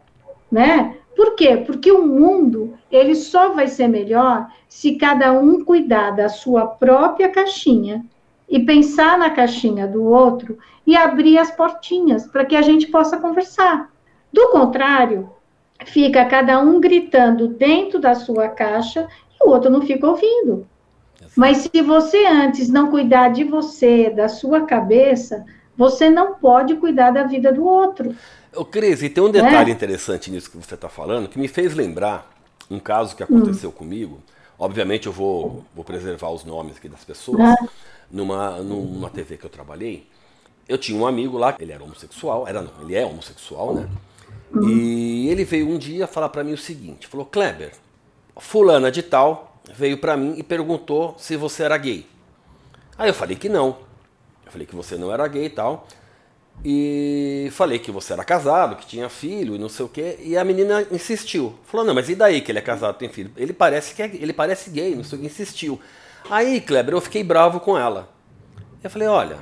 né? Por quê? Porque o mundo, ele só vai ser melhor se cada um cuidar da sua própria caixinha e pensar na caixinha do outro e abrir as portinhas para que a gente possa conversar. Do contrário, fica cada um gritando dentro da sua caixa e o outro não fica ouvindo. Mas se você antes não cuidar de você, da sua cabeça, você não pode cuidar da vida do outro. Ô, Cris, e tem um detalhe é? interessante nisso que você está falando, que me fez lembrar um caso que aconteceu hum. comigo. Obviamente eu vou, vou preservar os nomes aqui das pessoas. Ah. Numa, numa TV que eu trabalhei, eu tinha um amigo lá, ele era homossexual, era não, ele é homossexual, né? E ele veio um dia falar para mim o seguinte, falou, Kleber, fulana de tal veio para mim e perguntou se você era gay. Aí eu falei que não. Eu falei que você não era gay e tal. E falei que você era casado, que tinha filho e não sei o quê. E a menina insistiu. Falou, não, mas e daí que ele é casado, tem filho? Ele parece que é, ele parece gay, não sei o que, insistiu. Aí, Kleber, eu fiquei bravo com ela. Eu falei, olha,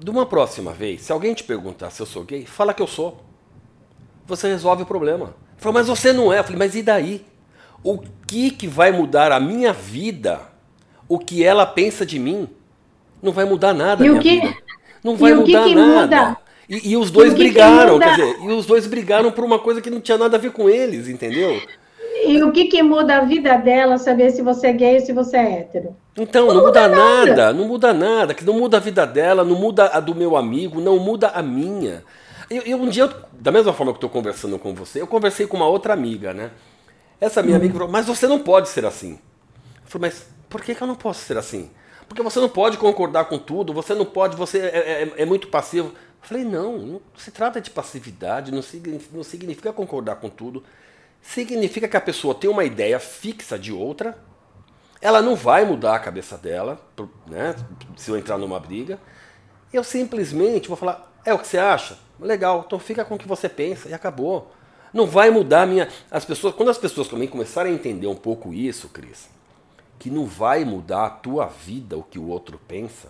de uma próxima vez, se alguém te perguntar se eu sou gay, fala que eu sou. Você resolve o problema. Falou, mas você não é. Eu falei, mas e daí? O que, que vai mudar a minha vida? O que ela pensa de mim? Não vai mudar nada E o que- vida. Não vai e o que mudar que nada. muda? E, e os dois E que brigaram, muda? quer dizer, e os dois brigaram por uma coisa que não tinha nada a ver com eles, entendeu? E o que, que muda a vida dela saber se você é gay ou se você é hétero? Então, não, muda, nada. não muda nada, que não muda a vida dela, não muda a do meu amigo, não muda a minha. Eu, eu um dia, eu- da mesma forma que eu estou conversando com você, eu conversei com uma outra amiga, né? Essa minha amiga falou, mas você não pode ser assim. Eu falei, mas por que, que eu não posso ser assim? Porque você não pode concordar com tudo, você não pode, você é, é- é muito passivo. Eu falei, não, não se trata de passividade, não significa, não significa concordar com tudo. Significa que a pessoa tem uma ideia fixa de outra, ela não vai mudar a cabeça dela, né, se eu entrar numa briga. Eu simplesmente vou falar, é o que você acha? Legal, então fica com o que você pensa e acabou. Não vai mudar a minha. As pessoas, quando as pessoas também começarem a entender um pouco isso, Cris, que não vai mudar a tua vida o que o outro pensa,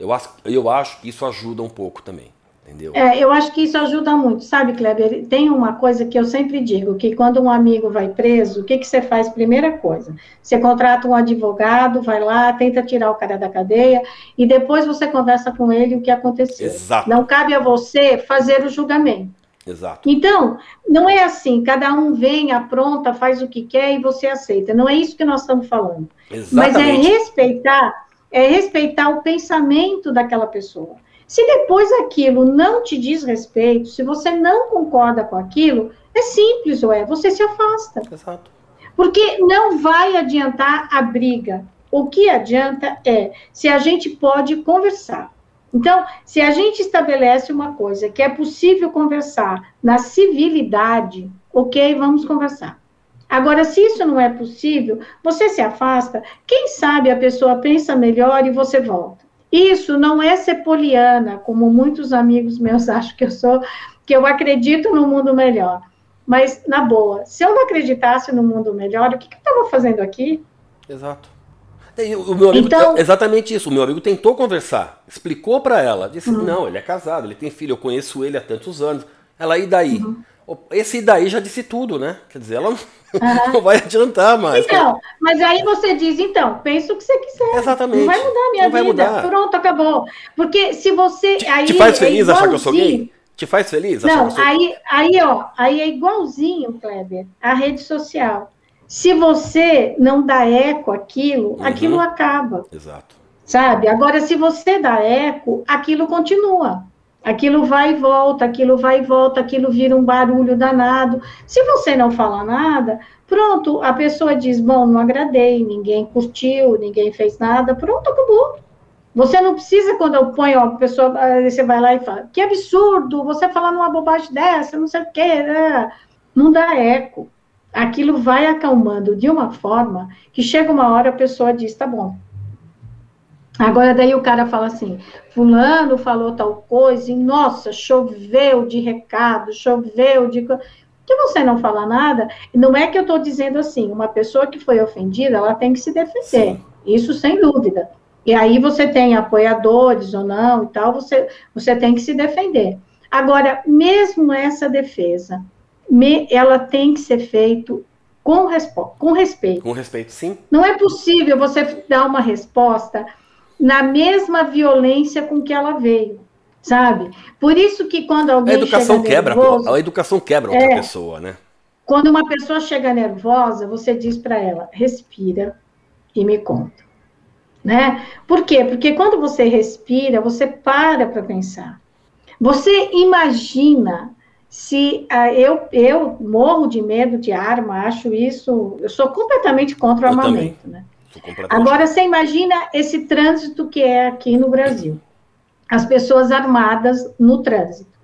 eu acho, eu acho que isso ajuda um pouco também. Entendeu? É, eu acho que isso ajuda muito, sabe, Kleber? Tem uma coisa que eu sempre digo, que quando um amigo vai preso, o que, que você faz? Primeira coisa, você contrata um advogado, vai lá, tenta tirar o cara da cadeia, e depois você conversa com ele o que aconteceu. Exato. Não cabe a você fazer o julgamento. Exato. Então, não é assim, cada um vem, apronta, faz o que quer e você aceita. Não é isso que nós estamos falando. Mas é Exatamente. respeitar, é respeitar o pensamento daquela pessoa. Se depois aquilo não te diz respeito, se você não concorda com aquilo, é simples, ué, você se afasta. Exato. Porque não vai adiantar a briga. O que adianta é se a gente pode conversar. Então, se a gente estabelece uma coisa que é possível conversar na civilidade, ok, vamos conversar. Agora, se isso não é possível, você se afasta, quem sabe a pessoa pensa melhor e você volta. Isso não é ser poliana, como muitos amigos meus [LAUGHS] acham que eu sou, que eu acredito no mundo melhor. Mas, na boa, se eu não acreditasse no mundo melhor, o que, que eu estava fazendo aqui? Exato. O meu amigo, Então- exatamente isso. O meu amigo tentou conversar, explicou pra ela, disse: Uhum. não, ele é casado, ele tem filho, eu conheço ele há tantos anos. Ela, e daí? Uhum. Esse e daí já disse tudo, né? Quer dizer, ela não, [LAUGHS] não vai adiantar mais. Então, mas aí você diz, então, pensa o que você quiser. Exatamente. Não vai mudar a minha Não vai vida. mudar. Pronto, acabou. Porque se você. Te, aí te faz é feliz achar que eu sou gay? Te faz feliz achar Não, que eu sou aí, aí, ó, aí é igualzinho, Kleber, a rede social. Se você não dá eco àquilo, Uhum. aquilo acaba, Exato. sabe? Agora, se você dá eco, aquilo continua. Aquilo vai e volta, aquilo vai e volta, aquilo vira um barulho danado. Se você não falar nada, pronto, a pessoa diz: Bom, não agradei, ninguém curtiu, ninguém fez nada, pronto, acabou. Você não precisa, quando eu ponho a pessoa, você vai lá e fala: Que absurdo, você falar numa bobagem dessa, não sei o quê. né? Não dá eco. Aquilo vai acalmando de uma forma que chega uma hora a pessoa diz: Tá bom, Agora daí o cara fala assim, fulano falou tal coisa, e nossa, choveu de recado, choveu de... Que você não fala nada, não é que eu estou dizendo assim, uma pessoa que foi ofendida, ela tem que se defender, Sim. isso sem dúvida. E aí você tem apoiadores ou não e tal, você, você tem que se defender. Agora, mesmo essa defesa, me- ela tem que ser feita com, com respeito. Com respeito, sim. Não é possível você dar uma resposta na mesma violência com que ela veio, sabe? Por isso que quando A alguém educação chega quebra, nervoso, a educação quebra outra É. pessoa, né? quando uma pessoa chega nervosa, você diz para ela, respira e me conta. Né? Por quê? Porque quando você respira, você para para pensar. Você imagina se ah, eu, eu morro de medo de arma, acho isso, eu sou completamente contra o Eu armamento, né? Agora você imagina esse trânsito que é aqui no Brasil. as pessoas armadas no trânsito.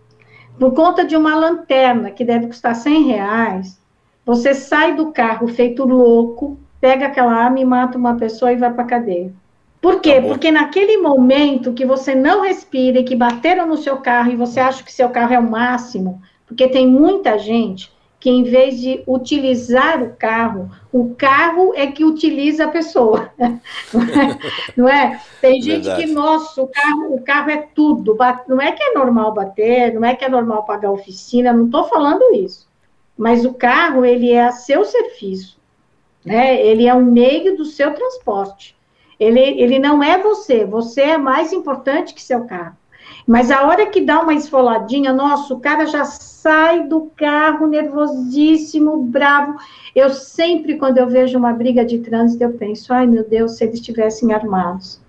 Por conta de uma lanterna que deve custar 100 reais, você sai do carro feito louco, pega aquela arma e mata uma pessoa e vai para cadeia. Por quê? Tá Porque naquele momento que você não respira e que bateram no seu carro e você acha que seu carro é o máximo, porque tem muita gente que em vez de utilizar o carro, o carro é que utiliza a pessoa. [LAUGHS] não é? Tem gente Verdade. que, nossa, o carro, o carro é tudo. Não é que é normal bater, não é que é normal pagar oficina, não estou falando isso. Mas o carro, ele é a seu serviço. Né? Ele é um meio do seu transporte. Ele, ele não é você, você é mais importante que seu carro. Mas a hora que dá uma esfoladinha, nossa, o cara já sai do carro nervosíssimo, bravo. Eu sempre, quando eu vejo uma briga de trânsito, eu penso, ai meu Deus, se eles estivessem armados.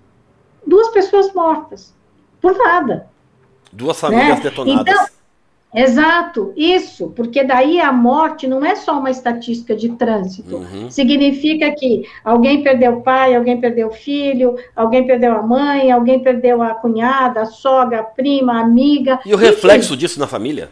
Duas pessoas mortas, por nada. Duas famílias né? detonadas. Então, Exato, isso, porque daí a morte não é só uma estatística de trânsito. Uhum. Significa que alguém perdeu o pai, alguém perdeu o filho, alguém perdeu a mãe, alguém perdeu a cunhada, a sogra, a prima, a amiga. E o reflexo disso na família?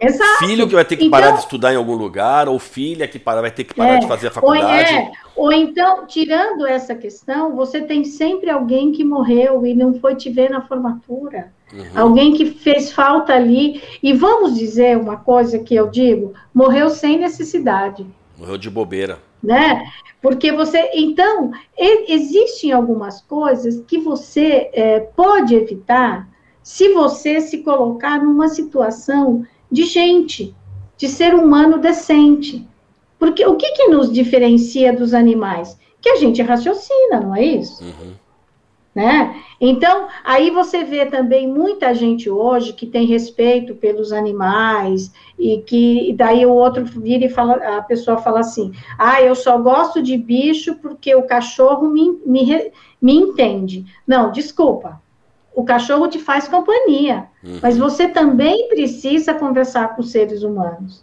Exato. Filho que vai ter que então, parar de estudar em algum lugar, ou filha que para, vai ter que parar é, de fazer a faculdade. Ou, é, ou então, tirando essa questão, você tem sempre alguém que morreu e não foi te ver na formatura. Uhum. Alguém que fez falta ali. E vamos dizer uma coisa que eu digo: morreu sem necessidade. Morreu de bobeira. Né? Porque você. Então, existem algumas coisas que você é, pode evitar se você se colocar numa situação de gente, de ser humano decente. Porque o que, que nos diferencia dos animais? Que a gente raciocina, não é isso? Uhum. Né? Então, aí você vê também muita gente hoje que tem respeito pelos animais e que daí o outro vira e fala, a pessoa fala assim: ah, eu só gosto de bicho porque o cachorro me, me, me entende. Não, desculpa, o cachorro te faz companhia, uhum. mas você também precisa conversar com os seres humanos,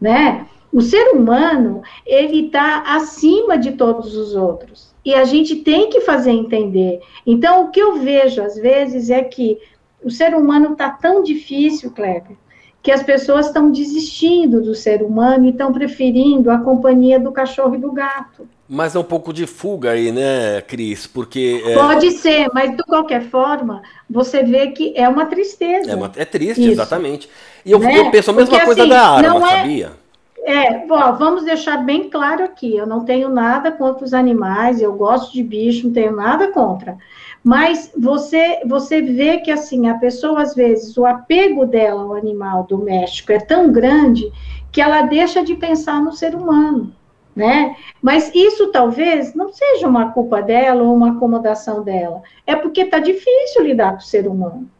né? O ser humano, ele está acima de todos os outros. E a gente tem que fazer entender. Então, o que eu vejo, às vezes, é que o ser humano está tão difícil, Kleber, que as pessoas estão desistindo do ser humano e estão preferindo a companhia do cachorro e do gato. Mas é um pouco de fuga aí, né, Cris? Porque. É... Pode ser, mas de qualquer forma, você vê que é uma tristeza. É, uma... é triste, Isso. exatamente. E eu, né? eu, penso a mesma Porque, coisa assim, da arma, é... sabia? É, bom, vamos deixar bem claro aqui: eu não tenho nada contra os animais, eu gosto de bicho, não tenho nada contra. Mas você, você vê que assim, a pessoa, às vezes, o apego dela ao animal doméstico é tão grande que ela deixa de pensar no ser humano né? Mas isso talvez não seja uma culpa dela ou uma acomodação dela. É porque está difícil lidar com o ser humano.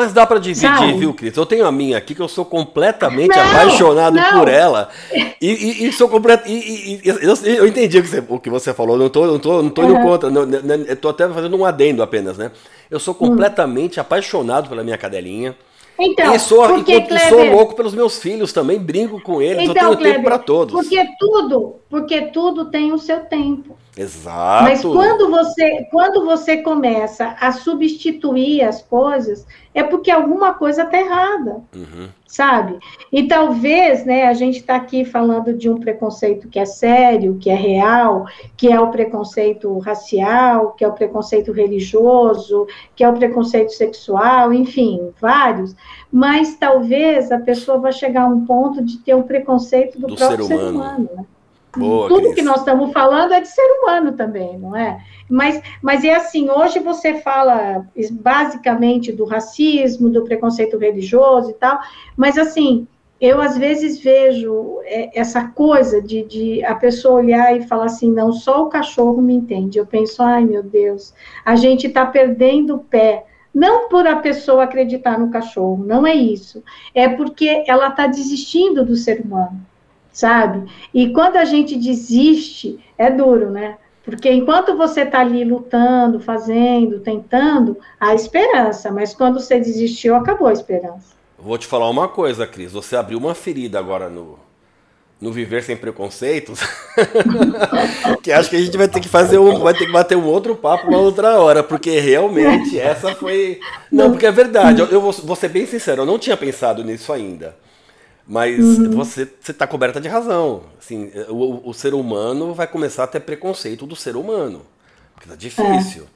Mas dá para dividir, Sabe? viu, Cris? Eu tenho a minha aqui que eu sou completamente não, apaixonado não. por ela. [LAUGHS] E, e, e sou completo. E, eu, eu, entendi o que você, o que você falou, não tô, não tô, não tô indo uhum. contra. Não, não, eu tô até fazendo um adendo apenas, né? Eu sou completamente hum. apaixonado pela minha cadelinha. Então, e sou, porque, e, Kleber, sou louco pelos meus filhos também, brinco com eles, então, eu tenho Kleber, tempo para todos. Porque tudo, porque tudo tem o seu tempo. Exato. Mas quando você, quando você começa a substituir as coisas, é porque alguma coisa está errada, uhum. Sabe? E talvez, né, a gente está aqui falando de um preconceito que é sério, que é real, que é o preconceito racial, que é o preconceito religioso, que é o preconceito sexual, enfim, vários. Mas talvez a pessoa vá chegar a um ponto de ter um preconceito do, do próprio ser humano. Ser humano né? Boa, Tudo Cris. que nós estamos falando é de ser humano também, não é? Mas, mas é assim, hoje você fala basicamente do racismo, do preconceito religioso e tal, mas assim, eu às vezes vejo é, essa coisa de, de, a pessoa olhar e falar assim, não, só o cachorro me entende. Eu penso, ai meu Deus, a gente está perdendo o pé. Não por a pessoa acreditar no cachorro, não é isso. É porque ela está desistindo do ser humano sabe? E quando a gente desiste, é duro, né? Porque enquanto você está ali lutando, fazendo, tentando, há esperança, mas quando você desistiu, acabou a esperança. Vou te falar uma coisa, Cris. Você abriu uma ferida agora no, no Viver Sem Preconceitos, [LAUGHS] que acho que a gente vai ter que fazer um, vai ter que bater um outro papo uma outra hora, porque realmente essa foi. Não, porque é verdade, eu, vou, vou, ser bem sincero, eu não tinha pensado nisso ainda. Mas uhum. você está coberta de razão. Assim, o, o, ser humano vai começar a ter preconceito do ser humano. Porque tá difícil. É.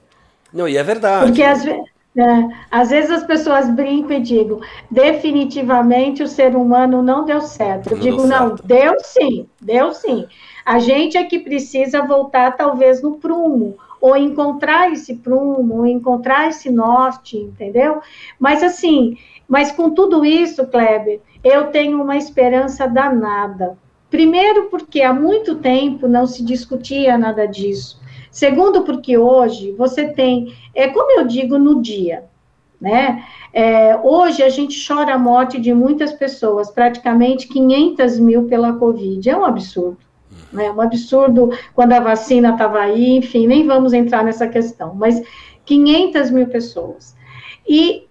Não, e é verdade. Porque às vezes. É, às vezes as pessoas brincam e digam, definitivamente o ser humano não deu certo. Eu não digo, deu não, certo. deu sim, deu sim. A gente é que precisa voltar, talvez, no prumo, ou encontrar esse prumo, ou encontrar esse norte, entendeu? Mas assim, mas com tudo isso, Kleber, eu tenho uma esperança danada. Primeiro, porque há muito tempo não se discutia nada disso. Segundo, porque hoje você tem, é como eu digo no dia, né? É, hoje a gente chora a morte de muitas pessoas, praticamente 500 mil pela Covid. É um absurdo. Né? Um absurdo quando a vacina estava aí, enfim, nem vamos entrar nessa questão, mas 500 mil pessoas. E,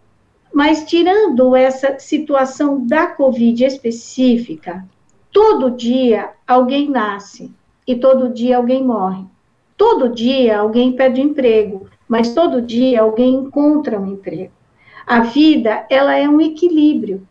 mas tirando essa situação da Covid específica, todo dia alguém nasce e todo dia alguém morre. Todo dia alguém perde emprego, mas todo dia alguém encontra um emprego. A vida, ela é um equilíbrio.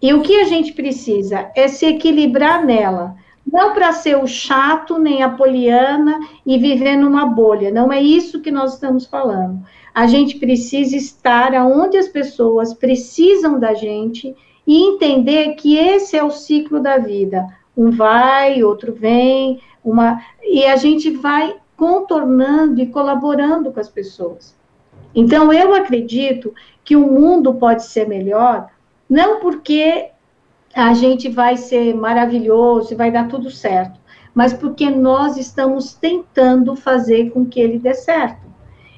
E o que a gente precisa é se equilibrar nela, não para ser o chato nem a poliana e viver numa bolha. Não é isso que nós estamos falando. A gente precisa estar aonde as pessoas precisam da gente e entender que esse é o ciclo da vida. Um vai, outro vem, uma e a gente vai contornando e colaborando com as pessoas. Então, eu acredito que o mundo pode ser melhor, não porque a gente vai ser maravilhoso e vai dar tudo certo, mas porque nós estamos tentando fazer com que ele dê certo.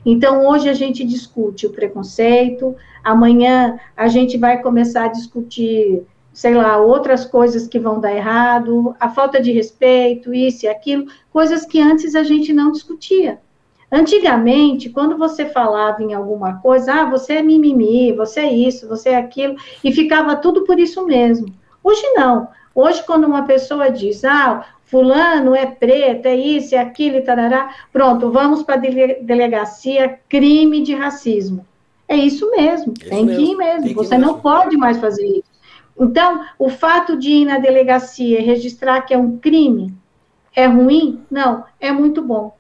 Então, hoje a gente discute o preconceito, amanhã a gente vai começar a discutir sei lá, outras coisas que vão dar errado, a falta de respeito, isso e aquilo, coisas que antes a gente não discutia. Antigamente, quando você falava em alguma coisa, ah, você é mimimi, você é isso, você é aquilo, e ficava tudo por isso mesmo. Hoje não. Hoje, quando uma pessoa diz, ah, fulano é preto, é isso, é aquilo, e tarará, pronto, vamos para a delegacia crime de racismo. É isso mesmo, isso tem mesmo, que ir mesmo. Que você mesmo. não pode mais fazer isso. Então, o fato de ir na delegacia e registrar que é um crime é ruim? Não, é muito bom.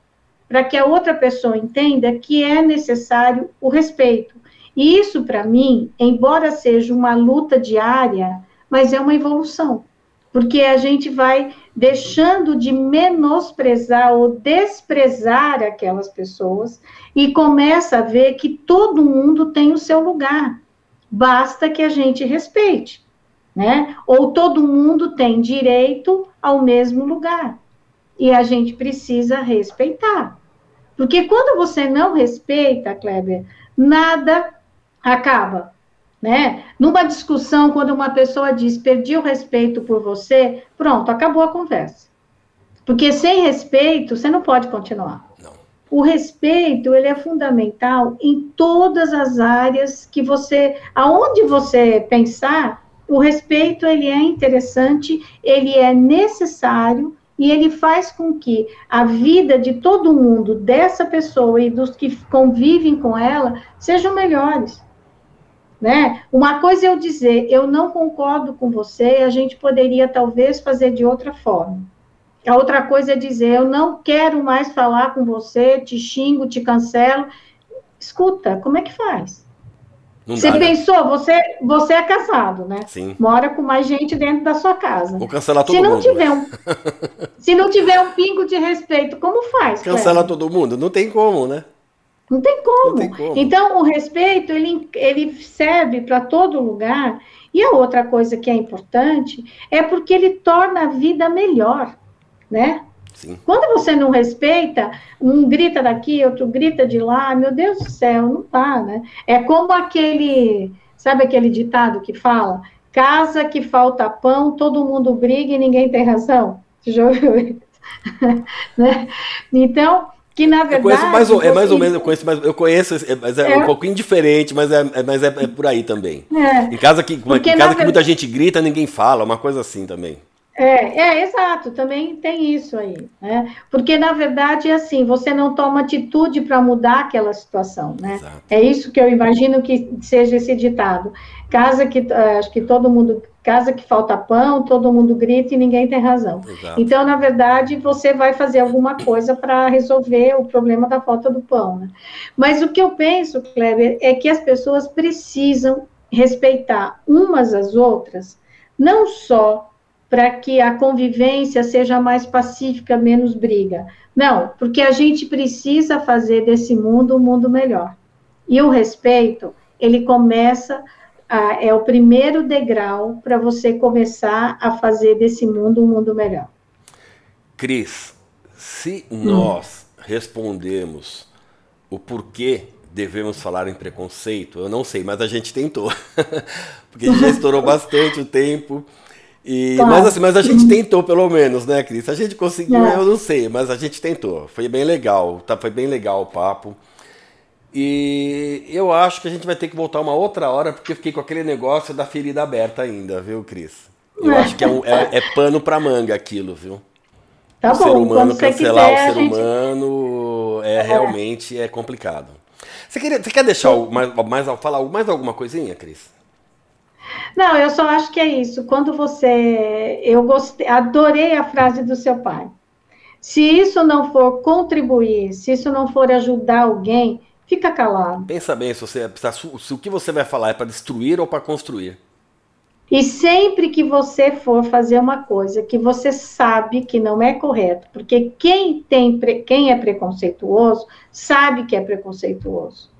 Para que a outra pessoa entenda que é necessário o respeito. E isso, para mim, embora seja uma luta diária, mas é uma evolução. Porque a gente vai deixando de menosprezar ou desprezar aquelas pessoas e começa a ver que todo mundo tem o seu lugar. Basta que a gente respeite né? Ou todo mundo tem direito ao mesmo lugar. E a gente precisa respeitar. Porque quando você não respeita, Kleber, nada acaba. Né? Numa discussão, quando uma pessoa diz perdi o respeito por você, pronto, acabou a conversa. Porque sem respeito, você não pode continuar. Não. O respeito, ele é fundamental em todas as áreas que você, aonde você pensar, o respeito ele é interessante, ele é necessário e ele faz com que a vida de todo mundo, dessa pessoa e dos que convivem com ela, sejam melhores. Né? Uma coisa é eu dizer, eu não concordo com você, a gente poderia talvez fazer de outra forma. A outra coisa é dizer, eu não quero mais falar com você, te xingo, te cancelo. Escuta, como é que faz? Não você dá, né? pensou, né? você, você é casado, né? Sim. Mora com mais gente dentro da sua casa. Vou cancelar todo se não mundo. Tiver um, [LAUGHS] se não tiver um pingo de respeito, como faz? Cancela todo mundo? Não tem como, né? Não tem como. Não tem como. Então, o respeito, ele, ele serve para todo lugar. E a outra coisa que é importante é porque ele torna a vida melhor, né? Sim. Quando você não respeita, um grita daqui, outro grita de lá, meu Deus do céu, não dá, né? É como aquele, sabe aquele ditado que fala? Casa que falta pão, todo mundo briga e ninguém tem razão. Você já ouviu isso? [LAUGHS] né? Então, que na verdade. Eu conheço mais ou, é mais ou menos, eu conheço, mais, eu conheço mas é, é, um pouquinho diferente, mas é, é mas é, é por aí também. É. Em casa que, em casa que muita gente grita, ninguém fala, uma coisa assim também. É, é, exato, também tem isso aí, né? Porque, na verdade, assim, você não toma atitude para mudar aquela situação, né? Exato. É isso que eu imagino que seja esse ditado. Casa que, eh, acho que todo mundo, casa que falta pão, todo mundo grita e ninguém tem razão. Exato. Então, na verdade, você vai fazer alguma coisa para resolver o problema da falta do pão, né? Mas o que eu penso, Kleber, é que as pessoas precisam respeitar umas às outras, não só para que a convivência seja mais pacífica, menos briga. Não, porque a gente precisa fazer desse mundo um mundo melhor. E o respeito, ele começa, é o primeiro degrau para você começar a fazer desse mundo um mundo melhor. Cris, se nós hum. respondemos o porquê devemos falar em preconceito, eu não sei, mas a gente tentou. [LAUGHS] porque já estourou [LAUGHS] bastante o tempo. E, claro. mas, assim, mas a gente tentou pelo menos, né, Cris? A gente conseguiu, é. eu não sei, mas a gente tentou. Foi bem legal, tá? Foi bem legal o papo. E eu acho que a gente vai ter que voltar uma outra hora, porque eu fiquei com aquele negócio da ferida aberta ainda, viu, Cris? Eu é. acho que é, um, é, é pano pra manga aquilo, viu? Tá o bom, ser humano cancelar quiser, o ser gente... humano é, é, realmente é complicado. Você, queria, você quer deixar mais, mais, falar mais alguma coisinha, Cris? Não, eu só acho que é isso. Quando você. Eu gostei, adorei a frase do seu pai. Se isso não for contribuir, se isso não for ajudar alguém, fica calado. Pensa bem se, você, se o que você vai falar é para destruir ou para construir. E sempre que você for fazer uma coisa que você sabe que não é correto, porque quem tem quem é preconceituoso sabe que é preconceituoso,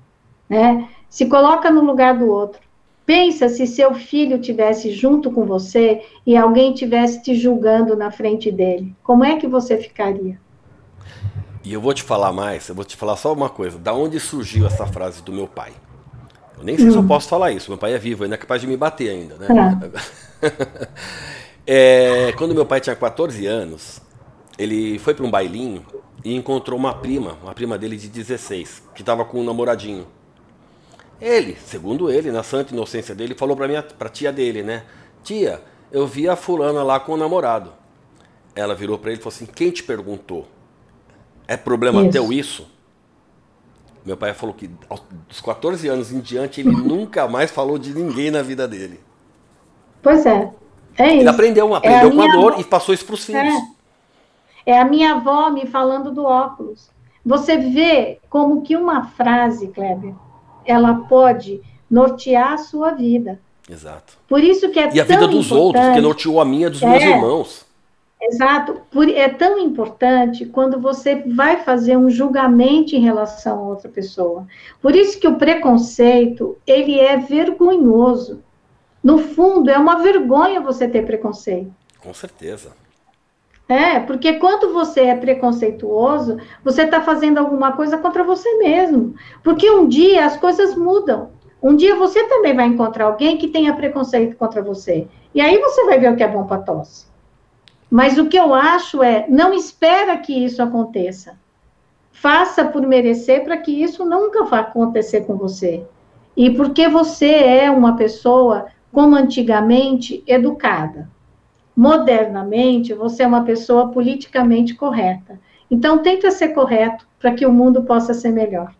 né? Se coloca no lugar do outro. Pensa se seu filho tivesse junto com você e alguém tivesse te julgando na frente dele. Como é que você ficaria? E eu vou te falar mais, eu vou te falar só uma coisa. Da onde surgiu essa frase do meu pai? Eu nem sei hum. se eu hum. posso falar isso. Meu pai é vivo, ainda é capaz de me bater ainda, né? É. [LAUGHS] é, quando meu pai tinha 14 anos, ele foi para um bailinho e encontrou uma prima, uma prima dele de 16, que estava com um namoradinho. Ele, segundo ele, na santa inocência dele, falou para minha pra tia dele, né? Tia, eu vi a fulana lá com o namorado. Ela virou para ele e falou assim: "Quem te perguntou? É problema isso. teu isso?" Meu pai falou que dos 14 anos em diante ele [LAUGHS] nunca mais falou de ninguém na vida dele. Pois é. É isso. Ele aprendeu, é aprendeu é com a dor avó... e passou isso para os filhos. É. é a minha avó me falando do óculos. Você vê como que uma frase, Kleber, ela pode nortear a sua vida. Exato. Por isso que é E a vida dos outros, que norteou a minha dos é, meus irmãos. Exato. Por, é tão importante quando você vai fazer um julgamento em relação a outra pessoa. Por isso que o preconceito, ele é vergonhoso. No fundo, é uma vergonha você ter preconceito. Com certeza. É, porque quando você é preconceituoso, você está fazendo alguma coisa contra você mesmo. Porque um dia as coisas mudam. Um dia você também vai encontrar alguém que tenha preconceito contra você. E aí você vai ver o que é bom para tosse. Mas o que eu acho é, não espera que isso aconteça. Faça por merecer para que isso nunca vá acontecer com você. E porque você é uma pessoa, como antigamente, educada modernamente, você é uma pessoa politicamente correta. Então, tenta ser correto para que o mundo possa ser melhor.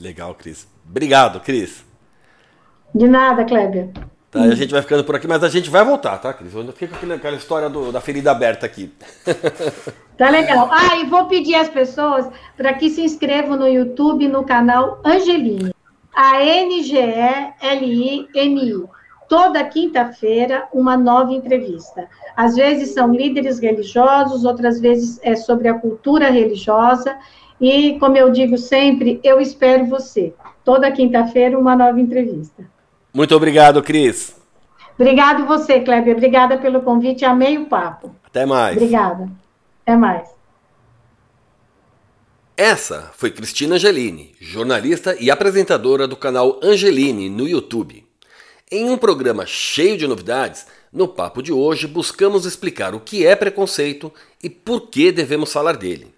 Legal, Cris. Obrigado, Cris. De nada, Kleber. Tá, a gente vai ficando por aqui, mas a gente vai voltar, tá, Cris? Com aquela história do, da ferida aberta aqui. [LAUGHS] Tá legal. Ah, e vou pedir às pessoas para que se inscrevam no YouTube no canal Angeline. A-N-G-E-L-I-N-I toda quinta-feira uma nova entrevista. Às vezes são líderes religiosos, outras vezes é sobre a cultura religiosa. E, como eu digo sempre, eu espero você. Toda quinta-feira, uma nova entrevista. Muito obrigado, Cris. Obrigado você, Kleber. Obrigada pelo convite. Amei o papo. Até mais. Obrigada. Até mais. Essa foi Cristina Angelini, jornalista e apresentadora do canal Angelini no YouTube. Em um programa cheio de novidades, no papo de hoje buscamos explicar o que é preconceito e por que devemos falar dele.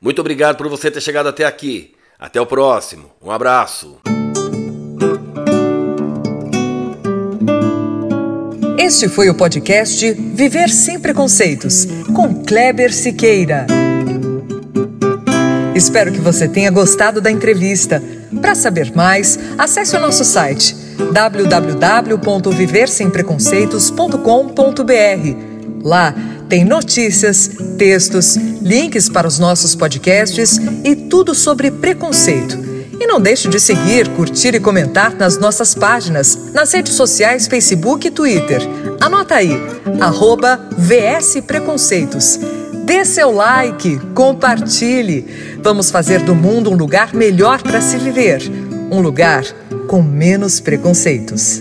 Muito obrigado por você ter chegado até aqui. Até o próximo. Um abraço. Este foi o podcast Viver Sem Preconceitos, com Kleber Siqueira. Espero que você tenha gostado da entrevista. Para saber mais, acesse o nosso site www.viversempreconceitos.com.br. Lá tem notícias, textos, links para os nossos podcasts e tudo sobre preconceito. E não deixe de seguir, curtir e comentar nas nossas páginas, nas redes sociais Facebook e Twitter. Anota aí, arroba VS Preconceitos. Dê seu like, compartilhe. Vamos fazer do mundo um lugar melhor para se viver. Um lugar com menos preconceitos.